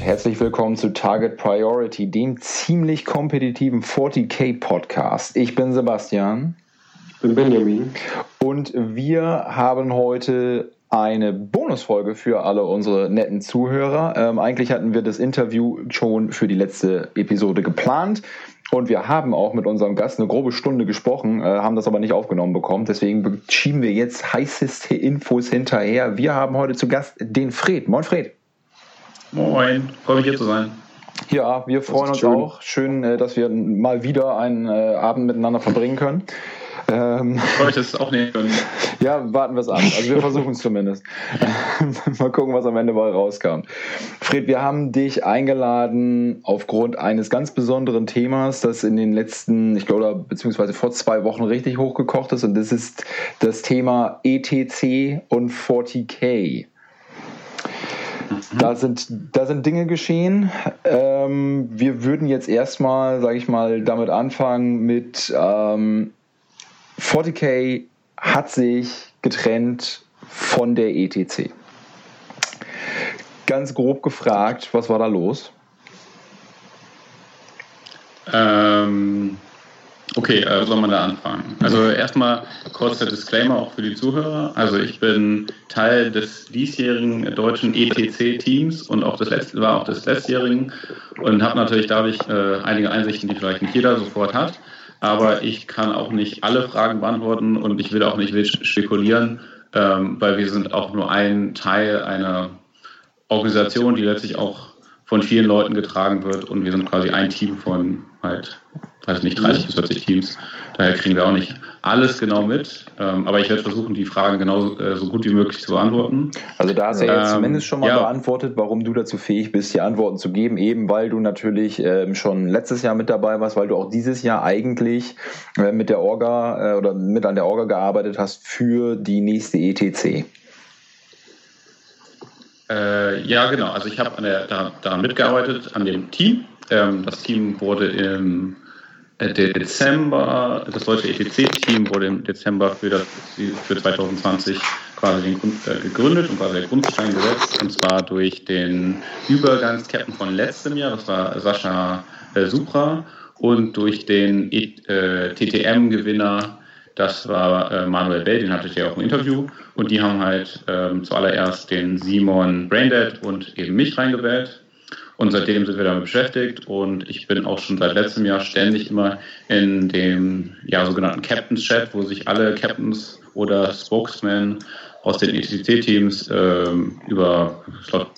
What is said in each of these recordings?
Herzlich willkommen zu Target Priority, dem ziemlich kompetitiven 40k Podcast. Ich bin Sebastian. Ich bin Benjamin. Und wir haben heute eine Bonusfolge für alle unsere netten Zuhörer. Ähm, eigentlich hatten wir das Interview schon für die letzte Episode geplant. Und wir haben auch mit unserem Gast eine grobe Stunde gesprochen, äh, haben das aber nicht aufgenommen bekommen. Deswegen schieben wir jetzt heißeste Infos hinterher. Wir haben heute zu Gast den Fred. Moin Fred. Moin, freue mich hier zu sein. Ja, wir freuen uns schön. auch. Schön, äh, dass wir mal wieder einen äh, Abend miteinander verbringen können. Ähm, Freue ich das auch nehmen können. Ja, warten wir es an. Also wir versuchen es zumindest. mal gucken, was am Ende mal rauskam. Fred, wir haben dich eingeladen aufgrund eines ganz besonderen Themas, das in den letzten, ich glaube, beziehungsweise vor zwei Wochen richtig hochgekocht ist. Und das ist das Thema ETC und 40k. Da sind, da sind Dinge geschehen. Ähm, wir würden jetzt erstmal, sage ich mal, damit anfangen mit ähm, 40k hat sich getrennt von der ETC. Ganz grob gefragt, was war da los? Ähm, Okay, äh, soll man da anfangen? Also erstmal kurzer Disclaimer auch für die Zuhörer. Also ich bin Teil des diesjährigen deutschen ETC-Teams und auch des letzten, war auch des letztjährigen und habe natürlich dadurch äh, einige Einsichten, die vielleicht nicht jeder sofort hat. Aber ich kann auch nicht alle Fragen beantworten und ich will auch nicht spekulieren, ähm, weil wir sind auch nur ein Teil einer Organisation, die letztlich auch von vielen Leuten getragen wird und wir sind quasi ein Team von halt weiß nicht, 30 bis 40 Teams. Daher kriegen wir auch nicht alles genau mit. Ähm, aber ich werde versuchen, die Fragen genau äh, so gut wie möglich zu beantworten. Also da hast du ja jetzt ähm, zumindest schon mal ja. beantwortet, warum du dazu fähig bist, die Antworten zu geben, eben weil du natürlich ähm, schon letztes Jahr mit dabei warst, weil du auch dieses Jahr eigentlich äh, mit der Orga äh, oder mit an der Orga gearbeitet hast für die nächste ETC. Äh, ja, genau. Also ich habe da, daran mitgearbeitet, an dem Team. Ähm, das Team wurde im Dezember, das deutsche ETC-Team wurde im Dezember für, das, für 2020 quasi den äh, gegründet und quasi der Grundstein gesetzt, und zwar durch den Übergangskapitän von letztem Jahr, das war Sascha äh, Supra, und durch den äh, TTM-Gewinner, das war äh, Manuel Bell, den hatte ich ja auch im Interview, und die haben halt ähm, zuallererst den Simon Braindead und eben mich reingewählt und seitdem sind wir damit beschäftigt und ich bin auch schon seit letztem Jahr ständig immer in dem ja, sogenannten Captains Chat, wo sich alle Captains oder Spokesmen aus den ETC-Teams ähm, über,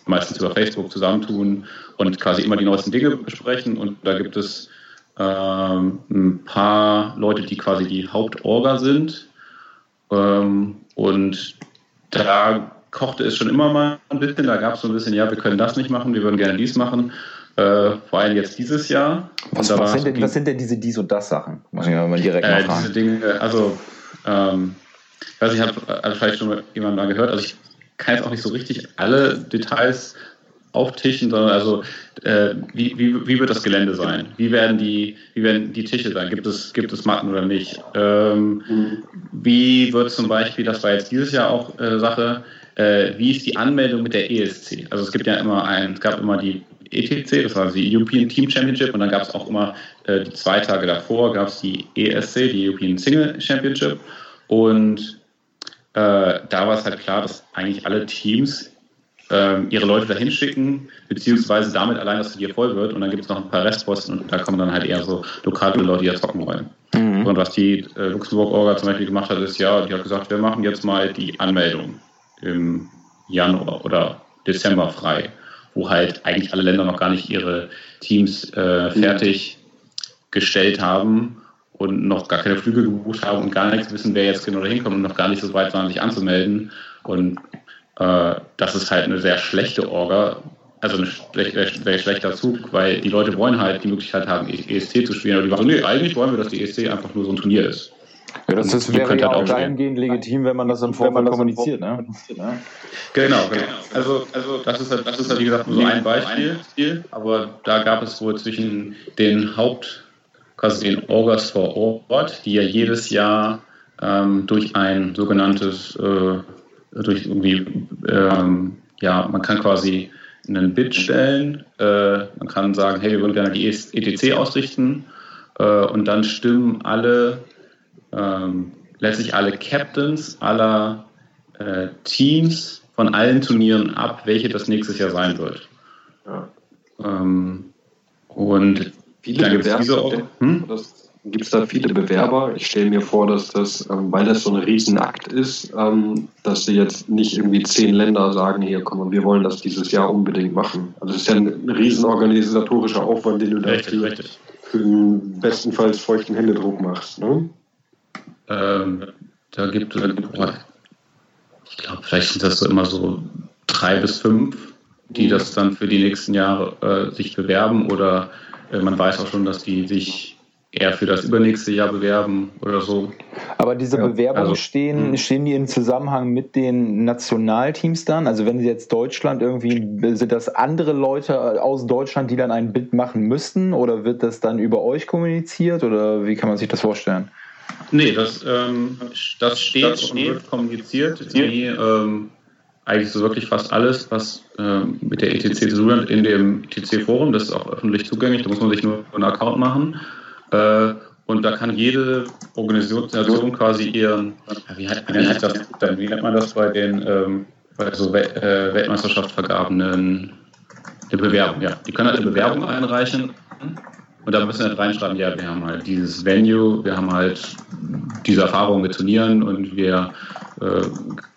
meistens über Facebook zusammentun und quasi immer die neuesten Dinge besprechen. Und da gibt es ähm, ein paar Leute, die quasi die Hauptorga sind. Ähm, und da kochte es schon immer mal ein bisschen. Da gab es so ein bisschen, ja, wir können das nicht machen, wir würden gerne dies machen. Äh, vor allem jetzt dieses Jahr. Was, was, sind, denn, was sind denn diese dies und das Sachen? Muss ich mal direkt äh, fragen. Diese Dinge, also, ähm, ich weiß nicht, hat also vielleicht schon jemand mal gehört, also ich kann jetzt auch nicht so richtig alle Details auftischen, sondern also äh, wie, wie, wie wird das Gelände sein? Wie werden die, wie werden die Tische sein? Gibt es, gibt es Matten oder nicht? Ähm, mhm. Wie wird zum Beispiel, das war jetzt dieses Jahr auch äh, Sache, äh, wie ist die Anmeldung mit der ESC? Also es gibt ja immer ein, es gab immer die ETC, das war die European Team Championship und dann gab es auch immer äh, die zwei Tage davor gab es die ESC, die European Single Championship und äh, da war es halt klar, dass eigentlich alle Teams ähm, ihre Leute dahin schicken, beziehungsweise damit allein das Turnier voll wird und dann gibt es noch ein paar Restposten und da kommen dann halt eher so lokale Leute, die da zocken wollen. Mhm. Und was die äh, Luxemburg-Orga zum Beispiel gemacht hat, ist ja, die hat gesagt, wir machen jetzt mal die Anmeldung im Januar oder Dezember frei, wo halt eigentlich alle Länder noch gar nicht ihre Teams äh, fertig gestellt haben und noch gar keine Flüge gebucht haben und gar nichts wissen, wer jetzt genau dahin kommt und noch gar nicht so weit waren, sich anzumelden. Und äh, das ist halt eine sehr schlechte Orga, also ein sehr, schlechter Zug, weil die Leute wollen halt die Möglichkeit haben, ESC zu spielen, aber die sagen, nee, eigentlich wollen wir, dass die ESC einfach nur so ein Turnier ist. Ja, das ist, wäre ja auch dahingehend legitim, wenn man das im Vorfeld kommuniziert. Ne? Genau, genau. Also, also das ist halt, das ist halt wie gesagt nur so ein Beispiel, aber da gab es wohl zwischen den Haupt, quasi den Orgas vor Ort, die ja jedes Jahr ähm, durch ein sogenanntes, äh, durch irgendwie, ähm, ja, man kann quasi einen Bid stellen. Äh, man kann sagen, hey, wir würden gerne die ETC ausrichten. Äh, und dann stimmen alle, ähm, letztlich alle Captains aller äh, Teams von allen Turnieren ab, welche das nächstes Jahr sein wird. Ja. Ähm, und viele dann gibt es diese hm? Gibt es da viele Bewerber? Ich stelle mir vor, dass das, ähm, weil das so ein Riesenakt ist, ähm, dass sie jetzt nicht irgendwie zehn Länder sagen, hier komm, wir wollen das dieses Jahr unbedingt machen. Also es ist ja ein riesenorganisatorischer Aufwand, den du da für, für den bestenfalls feuchten Händedruck machst. Ne? Ähm, da gibt es, ich glaube, vielleicht sind das so immer so drei bis fünf, die das dann für die nächsten Jahre äh, sich bewerben oder äh, man weiß auch schon, dass die sich eher für das übernächste Jahr bewerben oder so. Aber diese ja, Bewerbungen also, stehen, hm. stehen die im Zusammenhang mit den Nationalteams dann? Also wenn sie jetzt Deutschland irgendwie, sind das andere Leute aus Deutschland, die dann ein Bild machen müssten oder wird das dann über euch kommuniziert oder wie kann man sich das vorstellen? Nee, das, ähm, das steht das und wird kommuniziert, wie ähm, eigentlich so wirklich fast alles, was ähm, mit der ETC zu tun hat, in dem ETC-Forum. Das ist auch öffentlich zugänglich, da muss man sich nur einen Account machen. Äh, und da kann jede Organisation quasi ihren, wie, heißt, wie, heißt das, wie nennt man das bei den ähm, bei so We äh, Weltmeisterschaftsvergaben, eine, Bewerbung, ja. Die können halt eine Bewerbung einreichen und da müssen wir halt reinschreiben, ja, wir haben halt dieses Venue, wir haben halt diese Erfahrung mit Turnieren und wir äh,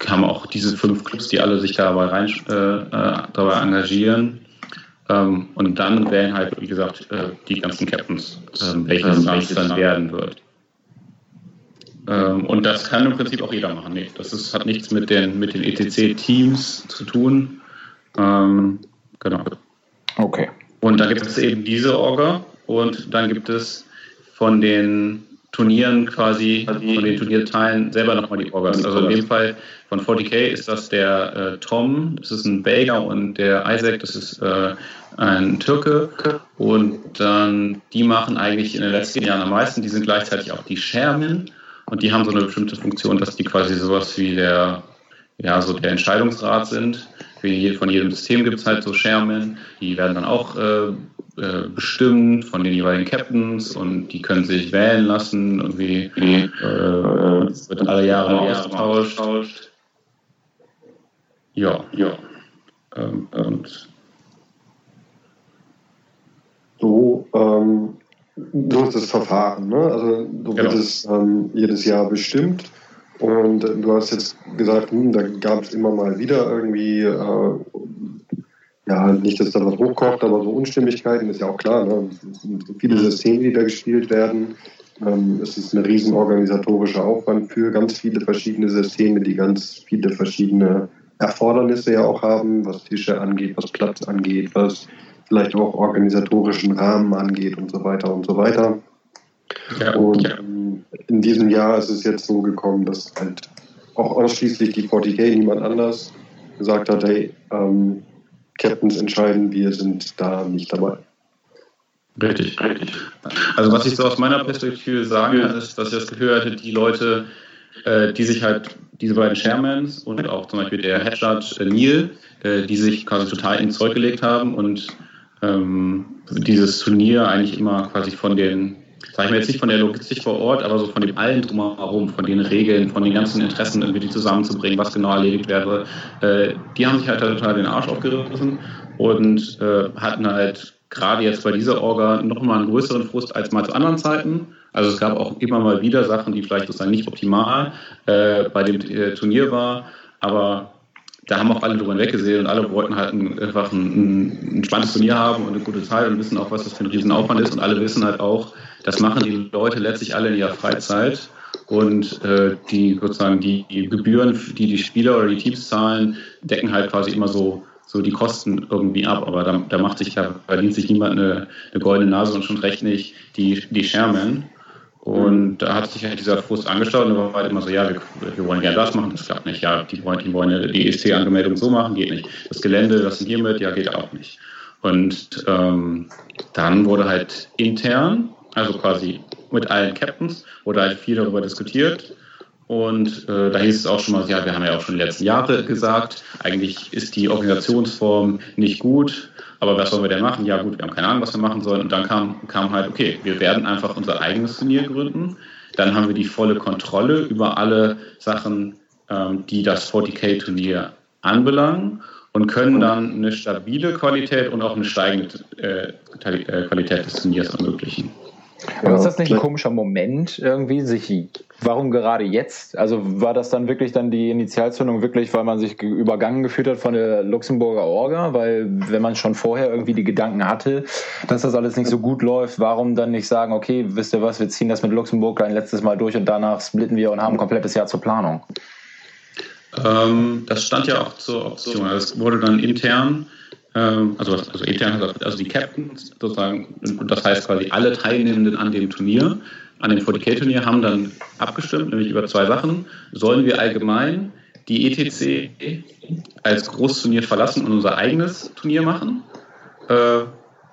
haben auch diese fünf Clubs, die alle sich dabei, rein, äh, äh dabei engagieren. Ähm, und dann wählen halt, wie gesagt, äh, die ganzen Captains, ähm, welches es dann werden wird. Ähm, und das kann im Prinzip auch jeder machen. Nee, das ist, hat nichts mit den, mit den ETC-Teams zu tun. Ähm, genau. Okay. Und da gibt es eben diese Orga und dann gibt es von den Turnieren quasi, von den Turnierteilen selber nochmal die Orgas. Also in dem Fall von 40k ist das der äh, Tom, das ist ein Belgier und der Isaac, das ist äh, ein Türke. Und dann, die machen eigentlich in den letzten Jahren am meisten, die sind gleichzeitig auch die Chairman und die haben so eine bestimmte Funktion, dass die quasi sowas wie der, ja, so der Entscheidungsrat sind. Von jedem System gibt es halt so Chairman, die werden dann auch äh, äh, bestimmt von den jeweiligen Captains und die können sich wählen lassen. Irgendwie äh, es wird alle Jahre ausgetauscht. Ja, ja. Ähm, und so, ähm, so ist das Verfahren. Ne? Also du genau. wirst ähm, jedes Jahr bestimmt. Und du hast jetzt gesagt, hm, da gab es immer mal wieder irgendwie äh, ja, nicht, dass da was hochkocht, aber so Unstimmigkeiten ist ja auch klar. Ne? Es sind so viele Systeme, die da gespielt werden. Ähm, es ist ein riesen organisatorischer Aufwand für ganz viele verschiedene Systeme, die ganz viele verschiedene Erfordernisse ja auch haben, was Tische angeht, was Platz angeht, was vielleicht auch organisatorischen Rahmen angeht und so weiter und so weiter. Ja, und ja. in diesem Jahr ist es jetzt so gekommen, dass halt auch ausschließlich die 40k, niemand anders, gesagt hat, hey, ähm, Captains entscheiden, wir sind da nicht dabei. Richtig, richtig. Also was ich so aus meiner Perspektive sagen kann, ist, dass ich das Gefühl hatte, die Leute, äh, die sich halt, diese beiden Chairmans und auch zum Beispiel der Head Judge äh, Neil, äh, die sich quasi total ins Zeug gelegt haben und ähm, dieses Turnier eigentlich immer quasi von den sage ich mir jetzt nicht von der Logistik vor Ort, aber so von dem allen drumherum, von den Regeln, von den ganzen Interessen irgendwie die zusammenzubringen, was genau erledigt wäre, äh, die haben sich halt total den Arsch aufgerissen und äh, hatten halt gerade jetzt bei dieser Orga nochmal einen größeren Frust als mal zu anderen Zeiten. Also es gab auch immer mal wieder Sachen, die vielleicht sozusagen nicht optimal äh, bei dem äh, Turnier war, aber da haben auch alle drüber hinweggesehen und alle wollten halt ein, einfach ein, ein, spannendes Turnier haben und eine gute Zeit und wissen auch, was das für ein Riesenaufwand ist. Und alle wissen halt auch, das machen die Leute letztlich alle in ihrer Freizeit. Und äh, die sozusagen die, die, Gebühren, die die Spieler oder die Teams zahlen, decken halt quasi immer so so die Kosten irgendwie ab, aber da, da macht sich da verdient sich niemand eine, eine goldene Nase und schon recht nicht die, die Sherman. Und da hat sich halt dieser Frust angeschaut und war halt immer so, ja, wir, wir wollen gerne das machen, das klappt nicht. Ja, die wollen, die wollen die ESC-Angemeldung so machen, geht nicht. Das Gelände, das sind hiermit, ja, geht auch nicht. Und ähm, dann wurde halt intern, also quasi mit allen Captains, wurde halt viel darüber diskutiert. Und äh, da hieß es auch schon mal, ja, wir haben ja auch schon die letzten Jahre gesagt, eigentlich ist die Organisationsform nicht gut, aber was sollen wir denn machen? Ja gut, wir haben keine Ahnung, was wir machen sollen. Und dann kam, kam halt, okay, wir werden einfach unser eigenes Turnier gründen. Dann haben wir die volle Kontrolle über alle Sachen, ähm, die das 40k-Turnier anbelangen und können dann eine stabile Qualität und auch eine steigende äh, äh Qualität des Turniers ermöglichen. Aber ist das nicht ein komischer Moment irgendwie, sich, warum gerade jetzt? Also war das dann wirklich dann die Initialzündung wirklich, weil man sich übergangen gefühlt hat von der Luxemburger Orga? Weil wenn man schon vorher irgendwie die Gedanken hatte, dass das alles nicht so gut läuft, warum dann nicht sagen, okay, wisst ihr was, wir ziehen das mit Luxemburg ein letztes Mal durch und danach splitten wir und haben ein komplettes Jahr zur Planung? Ähm, das stand ja auch zur Option. Also es wurde dann intern also, also intern, also die Captains sozusagen, und das heißt quasi alle Teilnehmenden an dem Turnier, an dem 40k-Turnier haben dann abgestimmt, nämlich über zwei Sachen. Sollen wir allgemein die ETC als Großturnier verlassen und unser eigenes Turnier machen? Äh,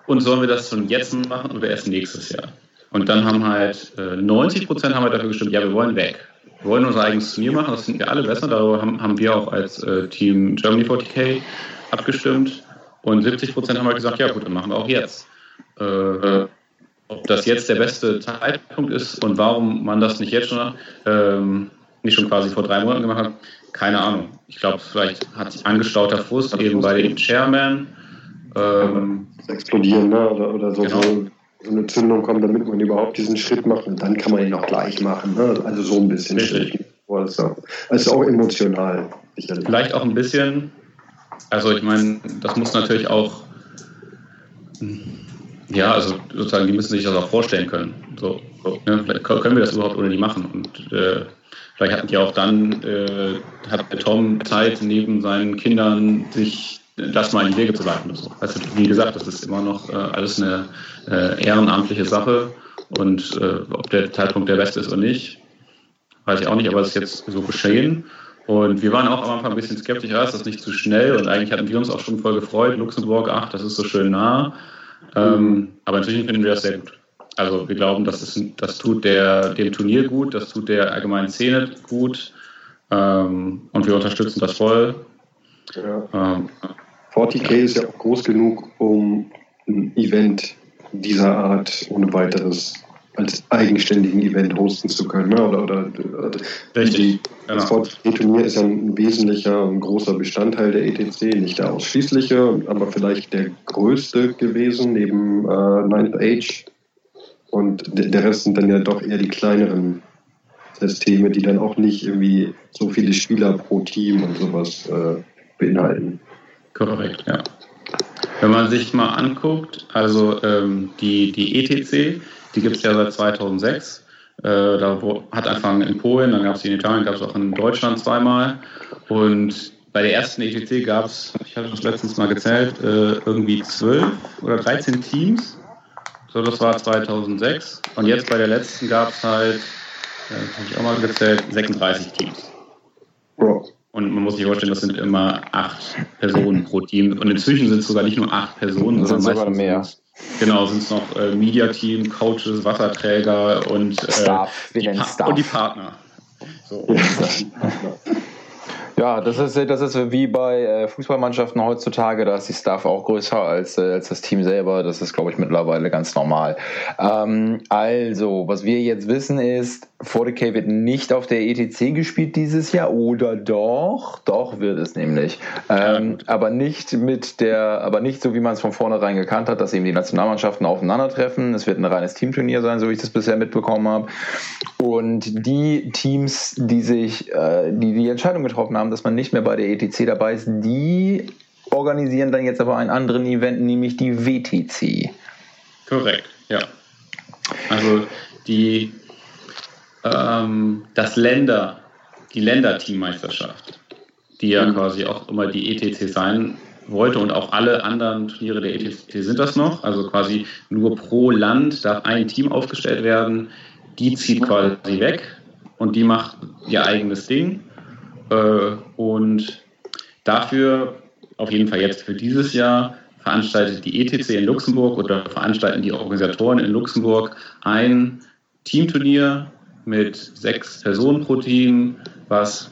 und sollen wir das schon jetzt machen oder erst nächstes Jahr? Und dann haben halt äh, 90 Prozent haben halt dafür gestimmt, ja, wir wollen weg. Wir wollen unser eigenes Turnier machen, das finden wir alle besser. Darüber haben, haben wir auch als äh, Team Germany 40k abgestimmt. Und 70 Prozent haben halt gesagt, ja gut, dann machen wir auch jetzt. Äh, ob das jetzt der beste Zeitpunkt ist und warum man das nicht jetzt schon, ähm, nicht schon quasi vor drei Monaten gemacht hat, keine Ahnung. Ich glaube, vielleicht hat sich angestauter Frust eben bei dem Chairman. Ähm, explodieren, ne? oder, oder so, genau. so, eine Zündung kommt, damit man überhaupt diesen Schritt macht und dann kann man ihn auch gleich machen. Ne? Also so ein bisschen. Richtig. Also, also auch emotional. Sicherlich. Vielleicht auch ein bisschen also ich meine, das muss natürlich auch, ja, also sozusagen, die müssen sich das auch vorstellen können. So, ne? Vielleicht können wir das überhaupt ohne die machen. Und äh, vielleicht hatten die auch dann, äh, hat Tom Zeit, neben seinen Kindern sich das mal in die Wege zu leiten. So. Also, wie gesagt, das ist immer noch äh, alles eine äh, ehrenamtliche Sache. Und äh, ob der Zeitpunkt der beste ist oder nicht, weiß ich auch nicht, aber es ist jetzt so geschehen. Und wir waren auch am Anfang ein bisschen skeptisch, ja, ist das nicht zu schnell? Und eigentlich hatten wir uns auch schon voll gefreut, Luxemburg, ach, das ist so schön nah. Ähm, aber inzwischen finden wir das sehr gut. Also wir glauben, das, ist, das tut der, dem Turnier gut, das tut der allgemeinen Szene gut ähm, und wir unterstützen das voll. Ja. Ähm, 40k ist ja auch groß genug, um ein Event dieser Art ohne weiteres als eigenständigen Event hosten zu können. Ne? Oder, oder, oder Richtig. Das genau. VT-Turnier ist ja ein wesentlicher und großer Bestandteil der ETC, nicht der ausschließliche, aber vielleicht der größte gewesen, neben äh, Ninth Age. Und der Rest sind dann ja doch eher die kleineren Systeme, die dann auch nicht irgendwie so viele Spieler pro Team und sowas äh, beinhalten. Korrekt, ja. Wenn man sich mal anguckt, also ähm, die, die ETC, die gibt es ja seit 2006. Äh, da hat angefangen in Polen, dann gab es die in Italien, gab es auch in Deutschland zweimal. Und bei der ersten ETC gab es, ich habe das letztens mal gezählt, äh, irgendwie 12 oder 13 Teams. So, das war 2006. Und jetzt bei der letzten gab es halt, äh, habe ich auch mal gezählt, 36 Teams. Und man muss sich vorstellen, das sind immer acht Personen pro Team. Und inzwischen sind es sogar nicht nur acht Personen, sondern sogar mehr. Genau, sind es noch äh, Media-Team, Coaches, Wasserträger und, äh, Staff. Wir nennen Staff. und die Partner. So. Ja, das ist, das ist wie bei äh, Fußballmannschaften heutzutage, da ist die Staff auch größer als, äh, als das Team selber. Das ist, glaube ich, mittlerweile ganz normal. Ähm, also, was wir jetzt wissen ist, 40k wird nicht auf der ETC gespielt dieses Jahr oder doch? Doch wird es nämlich. Ähm, aber nicht mit der, aber nicht so, wie man es von vornherein gekannt hat, dass eben die Nationalmannschaften aufeinandertreffen. Es wird ein reines Teamturnier sein, so wie ich das bisher mitbekommen habe. Und die Teams, die sich, äh, die die Entscheidung getroffen haben, dass man nicht mehr bei der ETC dabei ist, die organisieren dann jetzt aber einen anderen Event, nämlich die WTC. Korrekt, ja. Also die ähm, das Länder, die Länderteammeisterschaft, die ja mhm. quasi auch immer die ETC sein wollte und auch alle anderen Turniere der ETC sind das noch. Also quasi nur pro Land darf ein Team aufgestellt werden. Die zieht quasi weg und die macht ihr eigenes Ding. Äh, und dafür, auf jeden Fall jetzt für dieses Jahr, veranstaltet die ETC in Luxemburg oder veranstalten die Organisatoren in Luxemburg ein Teamturnier mit sechs Personen pro Team, was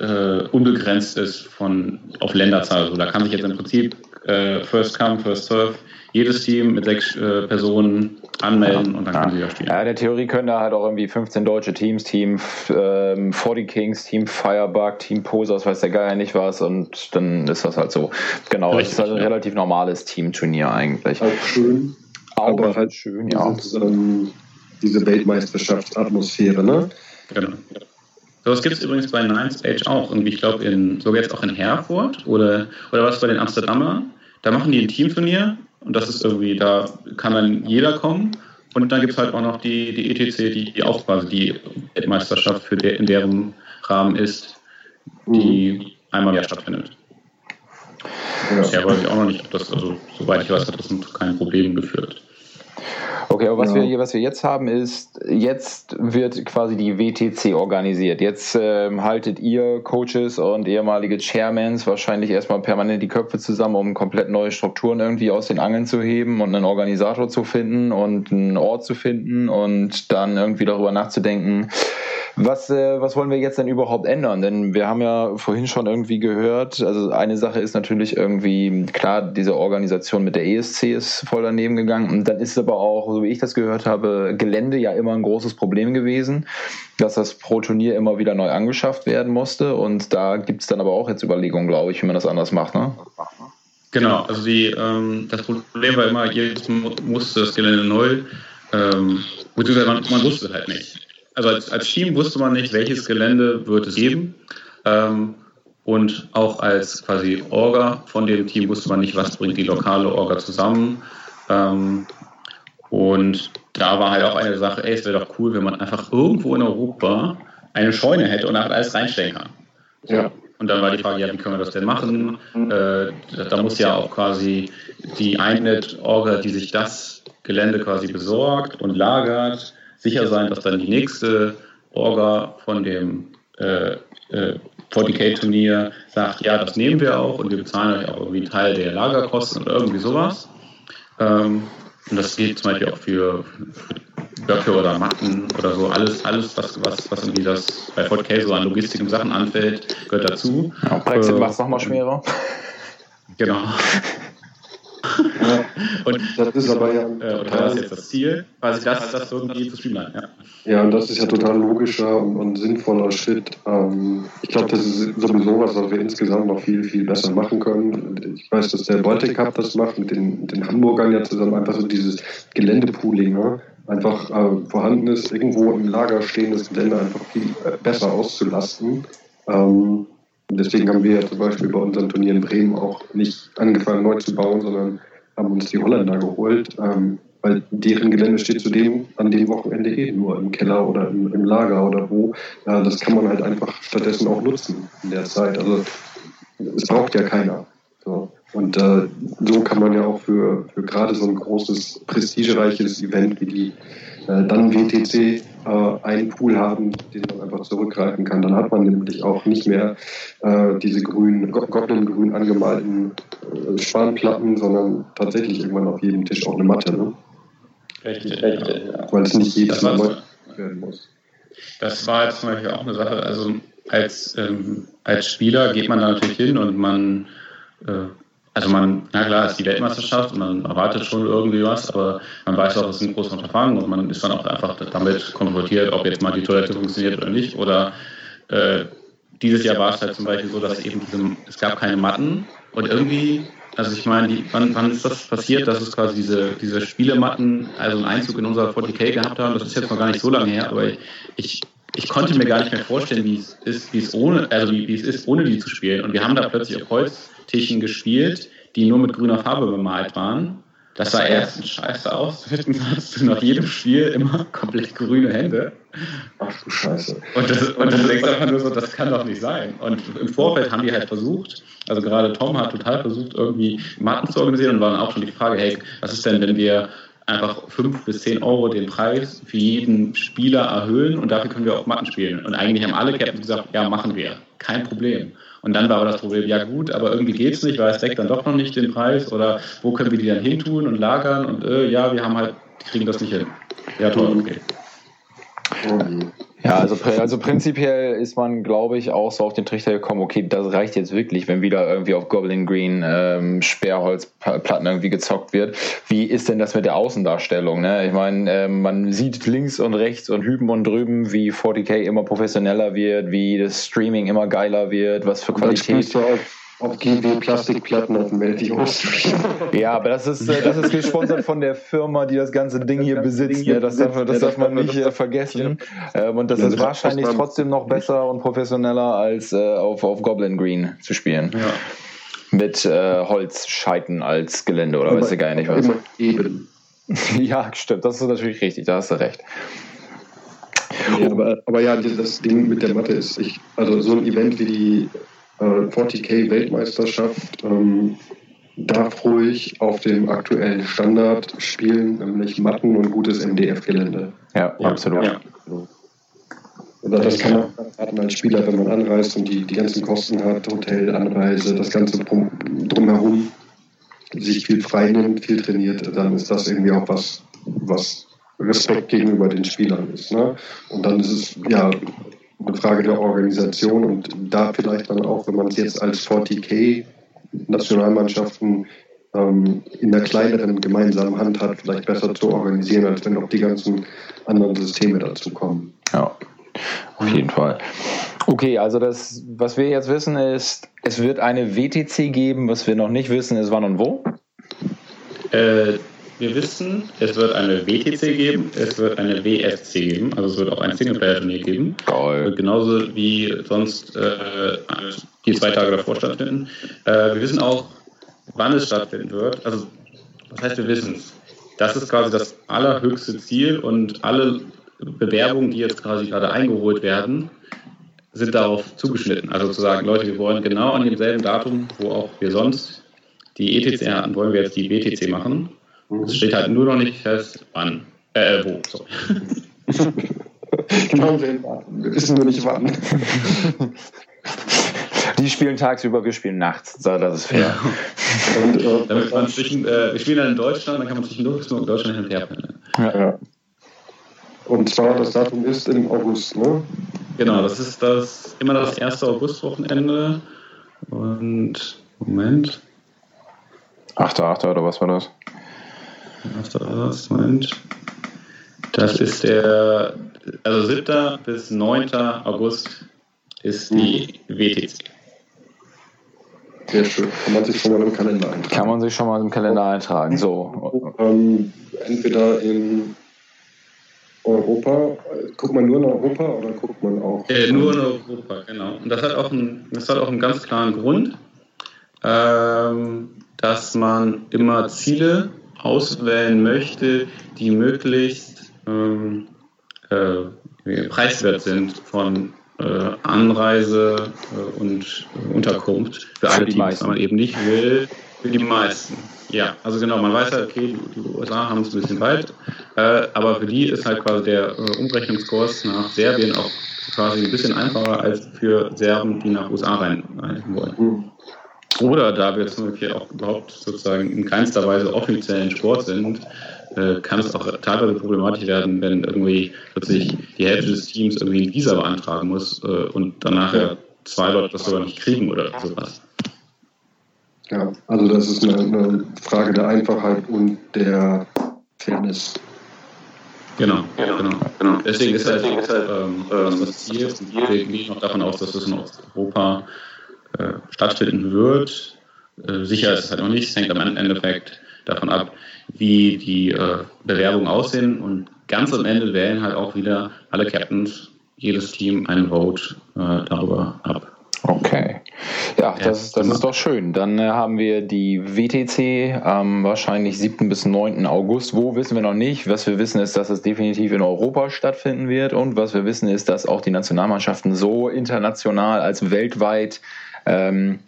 äh, unbegrenzt ist von, auf Länderzahl. Also da kann sich jetzt im Prinzip äh, First Come, First Serve jedes Team mit sechs äh, Personen anmelden und dann können sie ja spielen. Ja, in der Theorie können da halt auch irgendwie 15 deutsche Teams, Team ähm, 40 Kings, Team Firebug, Team Posers, weiß der Geier nicht was und dann ist das halt so. Genau, Richtig, das ist halt ein ja. relativ normales Teamturnier eigentlich. Auch schön. Auch aber halt schön, ja. Dieses, ähm, diese Weltmeisterschaftsatmosphäre, ne? Genau. So was gibt es übrigens bei Nines Age auch. Irgendwie, ich glaube, sogar jetzt auch in Herford oder, oder was bei den Amsterdamer. Da machen die ein Teamturnier und das ist irgendwie, da kann dann jeder kommen. Und dann gibt es halt auch noch die, die ETC, die, die auch quasi die Weltmeisterschaft für der, in deren Rahmen ist, die mhm. einmal im Jahr stattfindet. Ja. weiß ich auch noch nicht, ob das, also soweit ich weiß, hat das zu keinen Problemen geführt. Okay, aber was, ja. wir, was wir jetzt haben ist, jetzt wird quasi die WTC organisiert. Jetzt ähm, haltet ihr Coaches und ehemalige Chairmans wahrscheinlich erstmal permanent die Köpfe zusammen, um komplett neue Strukturen irgendwie aus den Angeln zu heben und einen Organisator zu finden und einen Ort zu finden und dann irgendwie darüber nachzudenken, was, äh, was wollen wir jetzt denn überhaupt ändern? Denn wir haben ja vorhin schon irgendwie gehört, also eine Sache ist natürlich irgendwie, klar, diese Organisation mit der ESC ist voll daneben gegangen. Und dann ist aber auch, so wie ich das gehört habe, Gelände ja immer ein großes Problem gewesen, dass das pro Turnier immer wieder neu angeschafft werden musste. Und da gibt es dann aber auch jetzt Überlegungen, glaube ich, wie man das anders macht. Ne? Genau, also die, ähm, das Problem war immer, jedes musste das Gelände neu, ähm, beziehungsweise man, man wusste halt nicht also als, als Team wusste man nicht, welches Gelände wird es geben. Ähm, und auch als quasi Orga von dem Team wusste man nicht, was bringt die lokale Orga zusammen. Ähm, und da war halt auch eine Sache, ey, es wäre doch cool, wenn man einfach irgendwo in Europa eine Scheune hätte und alles reinstellen kann. Ja. Und dann war die Frage, ja, wie können wir das denn machen? Äh, da muss ja auch quasi die Einet-Orga, die sich das Gelände quasi besorgt und lagert, sicher sein, dass dann die nächste Orga von dem äh, äh, 40k-Turnier sagt, ja, das nehmen wir auch und wir bezahlen euch auch irgendwie einen Teil der Lagerkosten oder irgendwie sowas. Ähm, und das gilt zum Beispiel auch für, für Böcke oder Matten oder so. Alles, alles was, was, was irgendwie das bei 40k so an Logistik und Sachen anfällt, gehört dazu. Ja, Brexit äh, macht es nochmal schwerer. Genau. und das ist aber ja. Äh, oder das ist jetzt das Ziel, quasi das, das irgendwie zu streamline. Ja. ja, und das ist ja total logischer und, und sinnvoller Schritt. Ähm, ich glaube, das ist sowieso was, was wir insgesamt noch viel, viel besser machen können. Ich weiß, dass der Baltic Cup das macht mit den, den Hamburgern ja zusammen, einfach so dieses Geländepooling. Ne? Einfach äh, vorhanden ist, irgendwo im Lager stehendes Gelände einfach viel äh, besser auszulasten. Ähm, deswegen haben wir ja zum Beispiel bei unseren Turnieren in Bremen auch nicht angefangen neu zu bauen, sondern haben uns die Holländer geholt, ähm, weil deren Gelände steht zudem an dem Wochenende eh nur im Keller oder im, im Lager oder wo. Äh, das kann man halt einfach stattdessen auch nutzen in der Zeit. Also es braucht ja keiner. So. Und äh, so kann man ja auch für, für gerade so ein großes, prestigereiches Event wie die dann WTC äh, einen Pool haben, den man einfach zurückgreifen kann. Dann hat man nämlich auch nicht mehr äh, diese grünen, Goblin-grün angemalten äh, Spanplatten, sondern tatsächlich irgendwann auf jedem Tisch auch eine Matte. Ne? Richtig, richtig. Ja. Weil es nicht jedes Mal neu werden muss. Das war jetzt zum Beispiel auch eine Sache, also als, ähm, als Spieler geht man da natürlich hin und man äh, also man, na klar, ist die Weltmeisterschaft und man erwartet schon irgendwie was, aber man weiß auch, es ist ein großes Unterfangen und man ist dann auch einfach damit konfrontiert, ob jetzt mal die Toilette funktioniert oder nicht. Oder äh, dieses Jahr war es halt zum Beispiel so, dass eben diese, es gab keine Matten und irgendwie, also ich meine, die, wann, wann ist das passiert, dass es quasi diese, diese Spielematten, also einen Einzug in unser 40k gehabt haben, das ist jetzt noch gar nicht so lange her, aber ich, ich konnte mir gar nicht mehr vorstellen, wie es ist, wie es ohne, also wie, wie es ist, ohne die zu spielen. Und wir haben da plötzlich auf Holz Tischen gespielt, die nur mit grüner Farbe bemalt waren. Das sah erstens scheiße aus. Drittens hast du nach jedem Spiel immer komplett grüne Hände. Ach du Scheiße. Und das, und das denkst einfach nur so, das kann doch nicht sein. Und im Vorfeld haben die halt versucht, also gerade Tom hat total versucht, irgendwie Matten zu organisieren und war dann auch schon die Frage, hey, was ist denn, wenn wir einfach 5 bis 10 Euro den Preis für jeden Spieler erhöhen und dafür können wir auch Matten spielen. Und eigentlich haben alle Captains gesagt, ja, machen wir. Kein Problem. Und dann war aber das Problem, ja gut, aber irgendwie geht es nicht, weil es deckt dann doch noch nicht den Preis oder wo können wir die dann hintun und lagern und äh, ja, wir haben halt, kriegen das nicht hin. Ja, toll, okay. Ja, also, also prinzipiell ist man, glaube ich, auch so auf den Trichter gekommen, okay, das reicht jetzt wirklich, wenn wieder irgendwie auf Goblin Green ähm, Sperrholzplatten irgendwie gezockt wird. Wie ist denn das mit der Außendarstellung? Ne? Ich meine, äh, man sieht links und rechts und hüben und drüben, wie 40k immer professioneller wird, wie das Streaming immer geiler wird, was für Qualität auf GW-Plastikplatten auf dem Meltios. Ja, aber das ist, äh, das ist gesponsert von der Firma, die das ganze Ding hier besitzt. Ja, das darf, das darf man nicht äh, vergessen. Ähm, und das ist wahrscheinlich trotzdem noch besser und professioneller als äh, auf, auf Goblin Green zu spielen. Ja. Mit äh, Holzscheiten als Gelände oder weiß ich gar nicht was. Eben. Ja, stimmt, das ist natürlich richtig, da hast du recht. Ja, aber, aber ja, das Ding mit der Matte ist, ich, also so ein Event wie die 40k äh, Weltmeisterschaft ähm, darf ruhig auf dem aktuellen Standard spielen, nämlich Matten und gutes MDF-Gelände. Ja, ja, absolut. Ja. Oder das kann man raten als Spieler, wenn man anreist und die, die ganzen Kosten hat, Hotel, Anreise, das ganze drumherum, sich viel frei nimmt, viel trainiert, dann ist das irgendwie auch was, was Respekt gegenüber den Spielern ist. Ne? Und dann ist es ja eine Frage der Organisation und da vielleicht dann auch, wenn man es jetzt als 40k Nationalmannschaften ähm, in einer kleineren gemeinsamen Hand hat, vielleicht besser zu organisieren, als wenn auch die ganzen anderen Systeme dazu kommen. Ja, auf jeden Fall. Okay, also das, was wir jetzt wissen ist, es wird eine WTC geben, was wir noch nicht wissen, ist wann und wo. Äh, wir wissen, es wird eine WTC geben, es wird eine WFC geben, also es wird auch ein Singleplayer-Turnier geben. Geil. Genauso wie sonst äh, die zwei Tage davor stattfinden. Äh, wir wissen auch, wann es stattfinden wird. Also, was heißt, wir wissen es? Das ist quasi das allerhöchste Ziel und alle Bewerbungen, die jetzt quasi gerade eingeholt werden, sind darauf zugeschnitten. Also zu sagen, Leute, wir wollen genau an demselben Datum, wo auch wir sonst die ETC hatten, wollen wir jetzt die WTC machen. Es steht halt nur noch nicht fest, wann. Äh, wo, sorry. genau, wir wissen nur nicht wann. Die spielen tagsüber, wir spielen nachts. So, das ist fair. Ja. Und, äh, Damit man zwischen, äh, wir spielen dann in Deutschland, dann kann man zwischen Luxemburg und Deutschland hin und her pendeln. Ja. ja. Und zwar das Datum ist im August, ne? Genau, das ist das immer das erste Augustwochenende. Und Moment. 8.8. oder was war das? Das? Moment. Das ist der, also 7. bis 9. August ist die WTC. Sehr schön. Kann man sich schon mal im Kalender eintragen. Kann man sich schon mal im Kalender eintragen. So. Ähm, entweder in Europa, guckt man nur in Europa oder guckt man auch? Äh, nur in Europa, genau. Und das hat auch einen, das hat auch einen ganz klaren Grund, ähm, dass man immer Ziele auswählen möchte, die möglichst ähm, äh, preiswert sind von äh, Anreise äh, und Unterkunft für alle, die es man eben nicht will, für die meisten. Ja, also genau, man weiß halt, okay, die, die USA haben es ein bisschen weit, äh, aber für die ist halt quasi der äh, Umrechnungskurs nach Serbien auch quasi ein bisschen einfacher als für Serben, die nach USA rein, rein wollen. Oder da wir jetzt hier auch überhaupt sozusagen in keinster Weise offiziellen Sport sind, äh, kann es auch teilweise problematisch werden, wenn irgendwie plötzlich die Hälfte des Teams irgendwie ein Visa beantragen muss äh, und danach ja zwei Leute das sogar nicht kriegen oder sowas. Ja, also das ist eine, eine Frage der Einfachheit und der Fairness. Genau, genau, genau. genau. Deswegen ist halt, ist halt ähm, das Ziel, wir gehen noch davon aus, dass es in Europa äh, stattfinden wird. Äh, sicher ist es halt noch nicht, es hängt am Endeffekt davon ab, wie die äh, Bewerbungen aussehen und ganz am Ende wählen halt auch wieder alle Captains, jedes Team einen Vote äh, darüber ab. Okay. Ja, das, das ist doch schön. Dann äh, haben wir die WTC am wahrscheinlich 7. bis 9. August. Wo wissen wir noch nicht. Was wir wissen ist, dass es definitiv in Europa stattfinden wird. Und was wir wissen ist, dass auch die Nationalmannschaften so international als weltweit ähm,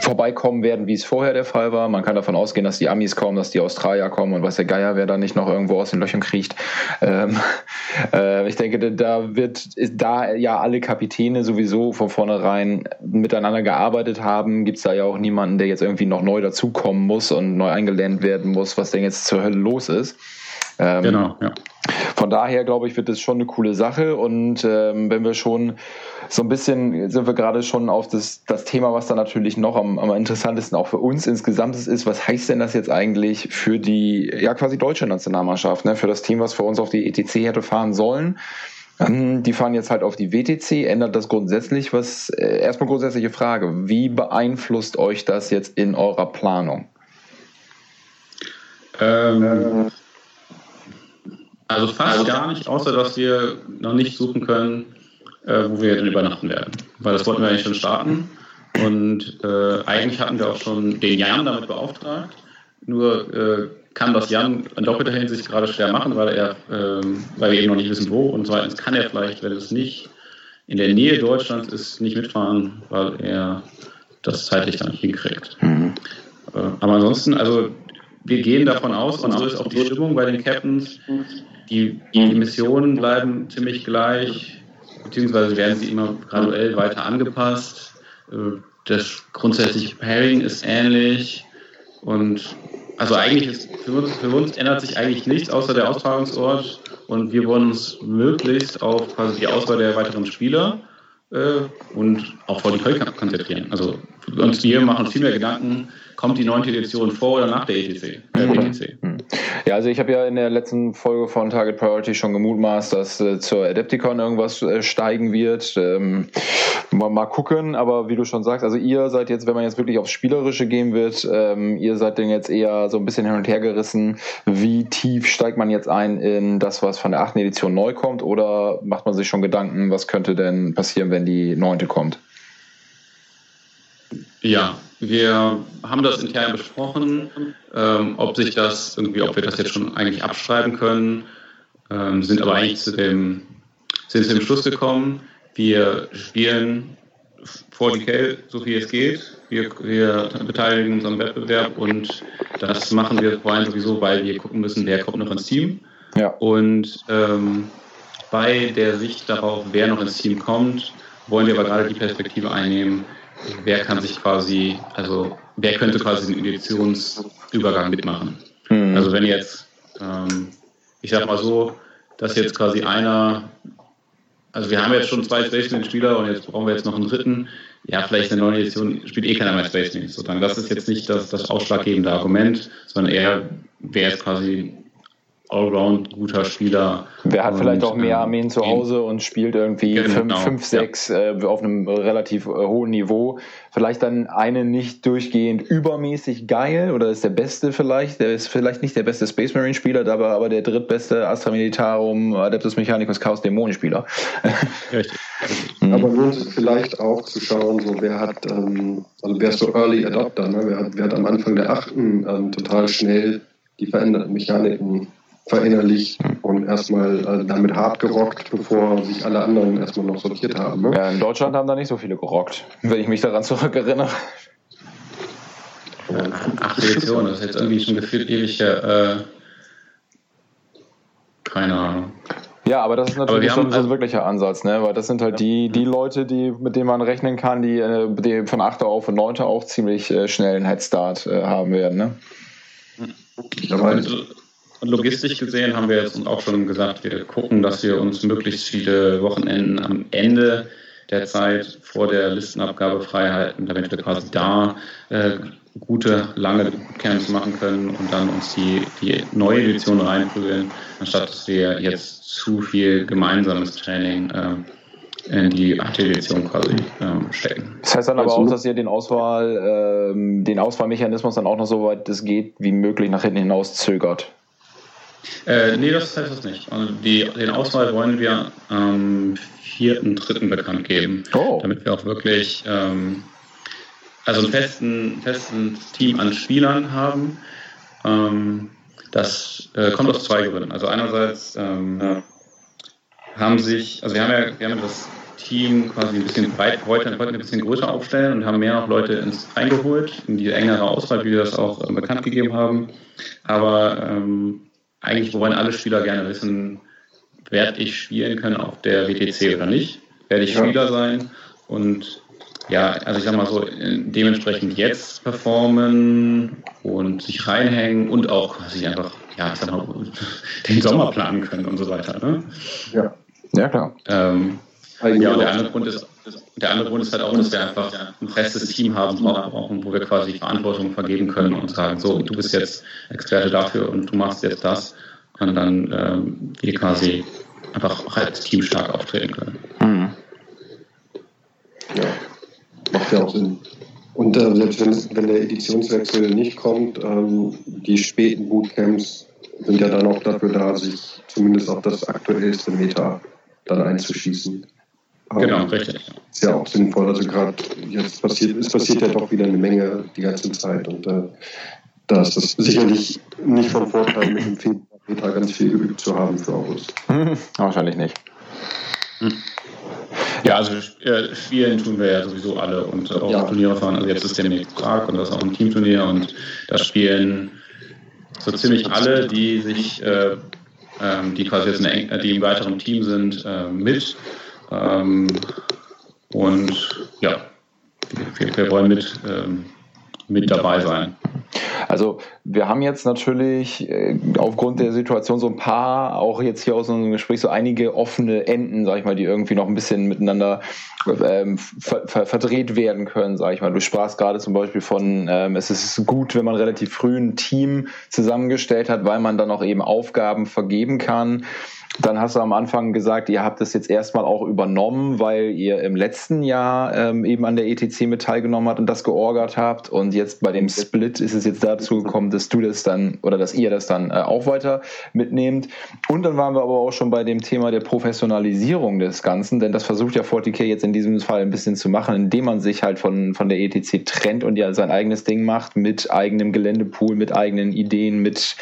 vorbeikommen werden, wie es vorher der Fall war. Man kann davon ausgehen, dass die Amis kommen, dass die Australier kommen und was der Geier, wer da nicht noch irgendwo aus den Löchern kriecht. Ähm, äh, ich denke, da wird, da ja alle Kapitäne sowieso von vornherein miteinander gearbeitet haben, gibt es da ja auch niemanden, der jetzt irgendwie noch neu dazukommen muss und neu eingelernt werden muss, was denn jetzt zur Hölle los ist. Ähm, genau, ja. Von daher glaube ich, wird das schon eine coole Sache und ähm, wenn wir schon so ein bisschen sind wir gerade schon auf das, das Thema, was da natürlich noch am, am interessantesten auch für uns insgesamt ist, was heißt denn das jetzt eigentlich für die, ja quasi deutsche Nationalmannschaft, ne? für das Team, was für uns auf die ETC hätte fahren sollen. Ähm, die fahren jetzt halt auf die WTC. Ändert das grundsätzlich was? Äh, erstmal grundsätzliche Frage. Wie beeinflusst euch das jetzt in eurer Planung? Ähm, also fast gar nicht, außer dass wir noch nicht suchen können, äh, wo wir dann übernachten werden. Weil das wollten wir eigentlich schon starten. Und äh, eigentlich hatten wir auch schon den Jan damit beauftragt. Nur äh, kann das Jan in doppelter Hinsicht gerade schwer machen, weil er, ähm, weil wir eben noch nicht wissen, wo. Und zweitens kann er vielleicht, wenn es nicht in der Nähe Deutschlands ist, nicht mitfahren, weil er das zeitlich dann nicht hinkriegt. Mhm. Äh, aber ansonsten, also wir gehen davon aus, und so ist auch die Stimmung bei den Captains, die, die Missionen bleiben ziemlich gleich beziehungsweise werden sie immer graduell weiter angepasst. Das grundsätzliche Pairing ist ähnlich und also eigentlich ist für uns, für uns ändert sich eigentlich nichts außer der Austragungsort und wir wollen uns möglichst auf quasi die Auswahl der weiteren Spieler äh, und auch vor die Köln konzentrieren. Also uns, wir machen uns viel mehr Gedanken, kommt die neunte Edition vor oder nach der ETC? Der mhm. ETC. Mhm. Ja, also ich habe ja in der letzten Folge von Target Priority schon gemutmaßt, dass äh, zur Adepticon irgendwas äh, steigen wird. Ähm, mal, mal gucken, aber wie du schon sagst, also ihr seid jetzt, wenn man jetzt wirklich aufs Spielerische gehen wird, ähm, ihr seid denn jetzt eher so ein bisschen hin und her gerissen. Wie tief steigt man jetzt ein in das, was von der achten Edition neu kommt oder macht man sich schon Gedanken, was könnte denn passieren, wenn die neunte kommt? Ja, wir haben das intern besprochen, ähm, ob sich das irgendwie, ob wir das jetzt schon eigentlich abschreiben können, ähm, sind aber eigentlich zu dem, sind zu dem Schluss gekommen, wir spielen vor die Kell, so viel es geht. Wir, wir beteiligen uns am Wettbewerb und das machen wir vor allem sowieso, weil wir gucken müssen, wer kommt noch ins Team. Ja. Und ähm, bei der Sicht darauf, wer noch ins Team kommt, wollen wir aber gerade die Perspektive einnehmen, wer kann sich quasi, also wer könnte quasi den Editionsübergang mitmachen. Mhm. Also wenn jetzt, ähm, ich sag mal so, dass jetzt quasi einer, also wir haben jetzt schon zwei Space Spieler und jetzt brauchen wir jetzt noch einen dritten. Ja, vielleicht eine neue Edition spielt eh keiner mehr Space Marine. Sozusagen. Das ist jetzt nicht das, das ausschlaggebende Argument, sondern eher, wer ist quasi Allround guter Spieler. Wer hat und, vielleicht auch mehr ähm, Armeen zu Hause und spielt irgendwie 5, 6 ja. äh, auf einem relativ äh, hohen Niveau. Vielleicht dann eine nicht durchgehend übermäßig geil oder ist der beste vielleicht. Der ist vielleicht nicht der beste Space Marine Spieler, aber, aber der drittbeste Astra Militarum Adeptus Mechanicus Chaos Dämonen Spieler. Richtig. Mhm. Aber lohnt es vielleicht auch zu schauen, so wer hat, ähm, also wer ist so Early Adopter, ne? wer, hat, wer hat am Anfang der achten ähm, total schnell die veränderten Mechaniken verinnerlicht und erstmal äh, damit hart gerockt, bevor sich alle anderen erstmal noch sortiert haben. Ne? Ja, in Deutschland haben da nicht so viele gerockt, wenn ich mich daran zurückerinnere. Ach, Edition, das ist jetzt irgendwie schon gefühlt ewig äh, keine Ahnung. Ja, aber das ist natürlich schon so ein wirklicher Ansatz, ne? Weil das sind halt die, die Leute, die, mit denen man rechnen kann, die, äh, die von 8. auf und 9. auch ziemlich äh, schnell einen Headstart äh, haben werden, ne? Aber also, und logistisch gesehen haben wir jetzt auch schon gesagt, wir gucken, dass wir uns möglichst viele Wochenenden am Ende der Zeit vor der Listenabgabe frei halten, damit wir quasi da äh, gute, lange Camps machen können und dann uns die, die neue Edition reinprügeln, anstatt dass wir jetzt zu viel gemeinsames Training äh, in die achte Edition quasi ähm, stecken. Das heißt dann aber auch, dass ihr den Auswahl, ähm, den Auswahlmechanismus dann auch noch so weit es geht, wie möglich nach hinten hinaus zögert. Äh, nee, das heißt es nicht. Also die, den Auswahl wollen wir am 4.3. bekannt geben, oh. damit wir auch wirklich ähm, also ein festen, festen Team an Spielern haben. Ähm, das äh, kommt aus zwei Gründen. Also einerseits ähm, haben sich, also wir haben ja, wir haben das Team quasi ein bisschen breit, heute ein bisschen größer aufstellen und haben mehr noch Leute ins eingeholt, in die engere Auswahl, wie wir das auch äh, bekannt gegeben haben. Aber ähm, eigentlich wollen alle Spieler gerne wissen, werde ich spielen können auf der WTC oder nicht? Werde ich Spieler sein? Und ja, also ich sag mal so, dementsprechend jetzt performen und sich reinhängen und auch quasi einfach, ja, ich sag mal, den Sommer planen können und so weiter. Ne? Ja. Ja, klar. Ähm, ja, und der andere Grund ist, der andere Grund ist halt auch, dass wir einfach ein festes Team haben brauchen, wo wir quasi Verantwortung vergeben können und sagen, so, du bist jetzt Experte dafür und du machst jetzt das. Und dann ähm, wir quasi einfach auch als Team stark auftreten können. Mhm. Ja, macht ja auch Sinn. Und äh, selbst wenn, wenn der Editionswechsel nicht kommt, ähm, die späten Bootcamps sind ja dann auch dafür da, sich zumindest auf das aktuellste Meta dann einzuschießen. Genau, richtig. Ist ja auch sinnvoll. Also gerade jetzt passiert, es passiert ja doch wieder eine Menge die ganze Zeit und äh, da ist es sicherlich nicht vom Vorteil, mit dem Februar ganz viel geübt zu haben für August. Hm, wahrscheinlich nicht. Hm. Ja, also äh, spielen tun wir ja sowieso alle und auch ja. Turniere fahren. Also jetzt ist der demnächst Prag und das ist auch ein Teamturnier und da spielen so ziemlich alle, die sich, äh, ähm, die quasi jetzt eine, die im weiteren Team sind, äh, mit. Ähm, und ja, wir, wollen mit, ähm, mit dabei sein. Also wir haben jetzt natürlich äh, aufgrund der Situation so ein paar, auch jetzt hier aus unserem Gespräch, so einige offene Enden, sag ich mal, die irgendwie noch ein bisschen miteinander ähm, ver ver verdreht werden können, sag ich mal. Du sprachst gerade zum Beispiel von, ähm, es ist gut, wenn man relativ früh ein Team zusammengestellt hat, weil man dann auch eben Aufgaben vergeben kann. Dann hast du am Anfang gesagt, ihr habt das jetzt erstmal auch übernommen, weil ihr im letzten Jahr ähm, eben an der ETC mit teilgenommen habt und das georgert habt. Und jetzt bei dem Split ist es jetzt dazu gekommen, dass du das dann oder dass ihr das dann äh, auch weiter mitnehmt. Und dann waren wir aber auch schon bei dem Thema der Professionalisierung des Ganzen, denn das versucht ja 40k jetzt in diesem Fall ein bisschen zu machen, indem man sich halt von, von der ETC trennt und ja sein eigenes Ding macht mit eigenem Geländepool, mit eigenen Ideen, mit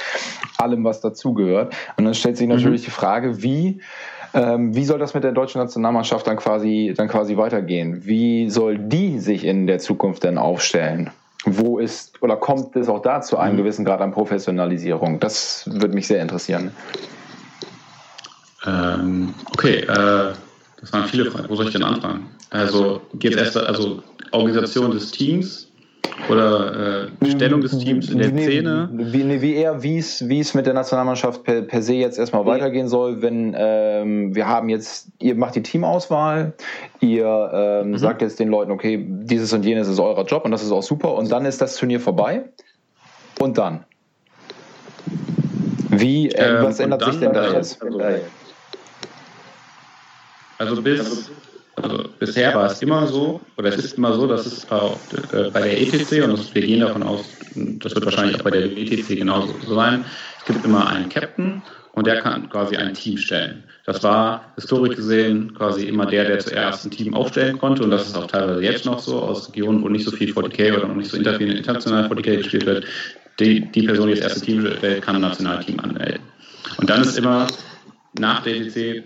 allem, was dazugehört. Und dann stellt sich natürlich mhm. die Frage, wie ähm, wie soll das mit der deutschen Nationalmannschaft dann quasi, dann quasi weitergehen? Wie soll die sich in der Zukunft denn aufstellen? Wo ist oder kommt es auch da zu einem mhm. gewissen Grad an Professionalisierung? Das würde mich sehr interessieren. Ähm, okay, äh, das waren viele Fragen. Wo soll ich denn anfangen? Also geht es erst, also Organisation des Teams, oder äh, Stellung des Teams in der nee, Szene? Wie, nee, wie eher, wie es, wie es mit der Nationalmannschaft per, per se jetzt erstmal nee. weitergehen soll, wenn ähm, wir haben jetzt, ihr macht die Teamauswahl, ihr ähm, mhm. sagt jetzt den Leuten, okay, dieses und jenes ist euer Job und das ist auch super und dann ist das Turnier vorbei und dann? Wie, äh, ähm, was ändert sich denn da jetzt? Also, also bis also bisher war es immer so, oder es ist immer so, dass es auch äh, bei der ETC, und wir gehen davon aus, das wird wahrscheinlich auch bei der ETC genauso sein, es gibt immer einen Captain und der kann quasi ein Team stellen. Das war historisch gesehen quasi immer der, der zuerst ein Team aufstellen konnte und das ist auch teilweise jetzt noch so, aus Regionen, wo nicht so viel 40k oder noch nicht so international 40k gespielt wird. Die, die Person, die das erste Team stellt, kann ein Nationalteam anmelden. Und dann ist immer, nach der ETC